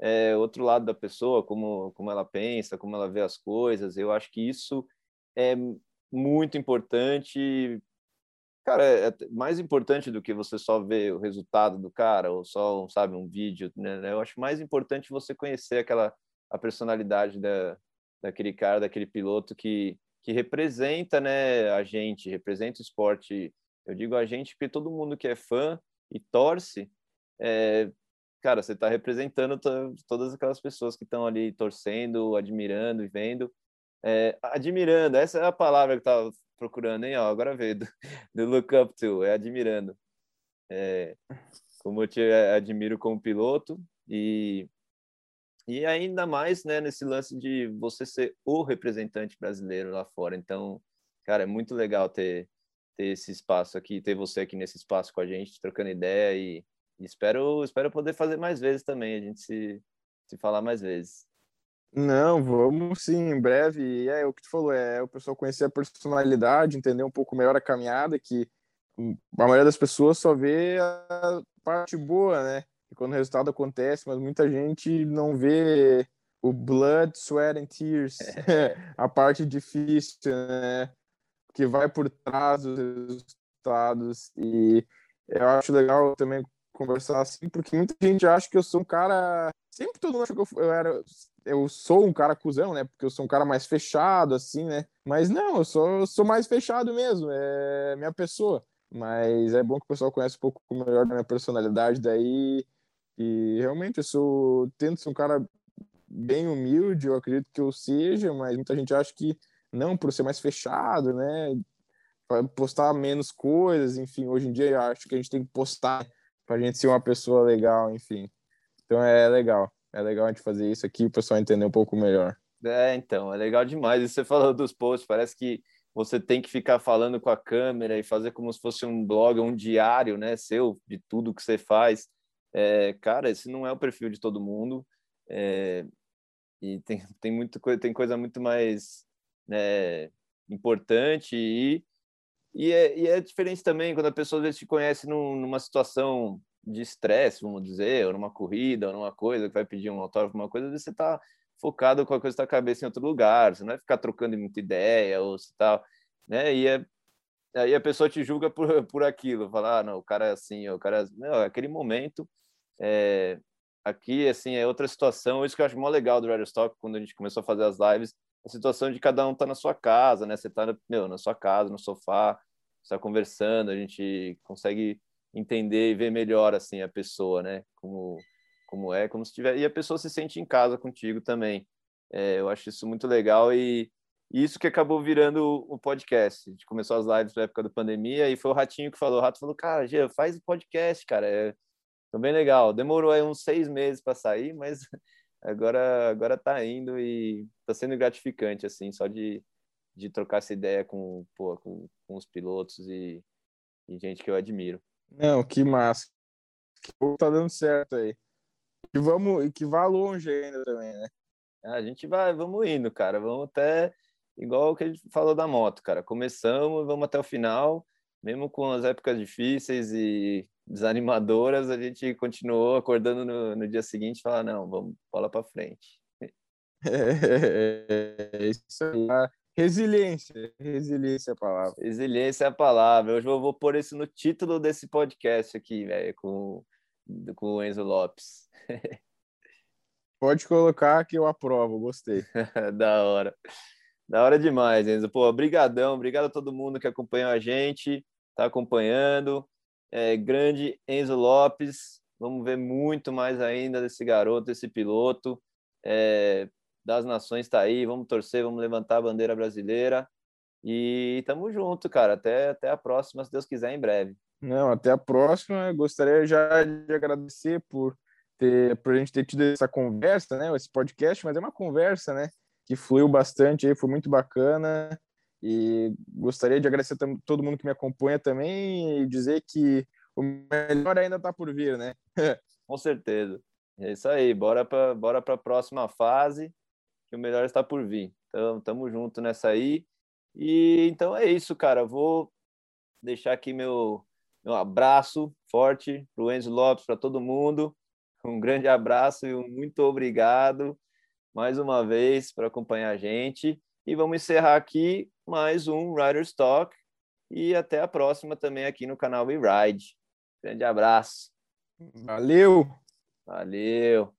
Speaker 2: É, outro lado da pessoa, como, como ela pensa, como ela vê as coisas. Eu acho que isso é muito importante. Cara, é, é mais importante do que você só ver o resultado do cara ou só, sabe, um vídeo, né? Eu acho mais importante você conhecer aquela a personalidade da, daquele cara, daquele piloto que, que representa, né, a gente, representa o esporte. Eu digo a gente porque todo mundo que é fã e torce, é, cara, você está representando todas aquelas pessoas que estão ali torcendo, admirando e vendo. É, admirando, essa é a palavra que eu estava procurando, hein? Ó, agora veio, do, do look up to, é admirando. É, como eu te admiro como piloto e, e ainda mais né, nesse lance de você ser o representante brasileiro lá fora. Então, cara, é muito legal ter, ter esse espaço aqui, ter você aqui nesse espaço com a gente, trocando ideia e, e espero, espero poder fazer mais vezes também, a gente se, se falar mais vezes.
Speaker 1: Não, vamos sim, em breve. É o que tu falou, é o pessoal conhecer a personalidade, entender um pouco melhor a caminhada, que a maioria das pessoas só vê a parte boa, né? E quando o resultado acontece, mas muita gente não vê o blood, sweat and tears, a parte difícil, né? Que vai por trás dos resultados. E eu acho legal também conversar assim, porque muita gente acha que eu sou um cara. Sempre todo mundo acha que eu, eu era eu sou um cara cuzão, né? Porque eu sou um cara mais fechado, assim, né? Mas não, eu sou, sou mais fechado mesmo, é minha pessoa. Mas é bom que o pessoal conhece um pouco melhor da minha personalidade daí. E realmente eu sou, tento ser um cara bem humilde, eu acredito que eu seja, mas muita gente acha que não, por ser mais fechado, né? Postar menos coisas, enfim. Hoje em dia eu acho que a gente tem que postar pra gente ser uma pessoa legal, enfim. Então é legal. É legal a gente fazer isso aqui, o pessoal entender um pouco melhor.
Speaker 2: É, então, é legal demais. E você falou dos posts, parece que você tem que ficar falando com a câmera e fazer como se fosse um blog, um diário, né, seu, de tudo que você faz. É, cara, esse não é o perfil de todo mundo. É, e tem, tem, muito, tem coisa muito mais né, importante e, e, é, e é diferente também quando a pessoa às vezes te conhece num, numa situação de estresse, vamos dizer, ou numa corrida, ou numa coisa que vai pedir um autógrafo, uma coisa, às vezes você está focado com a coisa da cabeça em outro lugar, você não vai ficar trocando muita ideia ou se tal, né? E é, aí a pessoa te julga por, por aquilo, falar, ah, não, o cara é assim, o cara é... Não, é aquele momento, é, aqui, assim, é outra situação, isso que eu acho mó legal do Radio Stock, quando a gente começou a fazer as lives, a situação de cada um tá na sua casa, né? Você tá, meu, na sua casa, no sofá, está conversando, a gente consegue entender e ver melhor, assim, a pessoa, né? Como como é, como se tiver e a pessoa se sente em casa contigo também. É, eu acho isso muito legal e isso que acabou virando o podcast. A gente começou as lives na época da pandemia e foi o Ratinho que falou. O Rato falou, cara, Gê, faz podcast, cara. É bem legal. Demorou aí uns seis meses para sair, mas agora agora tá indo e tá sendo gratificante, assim, só de, de trocar essa ideia com, pô, com, com os pilotos e, e gente que eu admiro.
Speaker 1: Não, que massa. Que tá dando certo aí. Que vamos, que vá longe ainda também, né?
Speaker 2: A gente vai, vamos indo, cara. Vamos até igual o que a gente falou da moto, cara. Começamos, vamos até o final, mesmo com as épocas difíceis e desanimadoras, a gente continuou acordando no, no dia seguinte e falar, não, vamos bola para frente.
Speaker 1: É, é, isso aí. Resiliência, resiliência é a palavra.
Speaker 2: Resiliência é a palavra. Hoje eu vou pôr isso no título desse podcast aqui, velho, com, com o Enzo Lopes.
Speaker 1: Pode colocar que eu aprovo, gostei.
Speaker 2: da hora. Da hora demais, Enzo. Pô, brigadão, obrigado a todo mundo que acompanhou a gente, tá acompanhando. É, grande Enzo Lopes, vamos ver muito mais ainda desse garoto, desse piloto. É, das nações está aí, vamos torcer, vamos levantar a bandeira brasileira. E tamo junto, cara. Até, até a próxima, se Deus quiser, em breve.
Speaker 1: Não, até a próxima. Gostaria já de agradecer por ter, por a gente ter tido essa conversa, né? Esse podcast, mas é uma conversa, né? Que fluiu bastante aí, foi muito bacana. E gostaria de agradecer a todo mundo que me acompanha também e dizer que o melhor ainda está por vir, né?
Speaker 2: Com certeza. É isso aí, bora para bora a próxima fase, que o melhor está por vir. Então, tamo junto nessa aí. E então é isso, cara. Vou deixar aqui meu, meu abraço forte para o Enzo Lopes, para todo mundo. Um grande abraço e um muito obrigado mais uma vez por acompanhar a gente. E vamos encerrar aqui mais um Riders Talk. E até a próxima também aqui no canal We Ride. Grande abraço.
Speaker 1: Valeu!
Speaker 2: Valeu!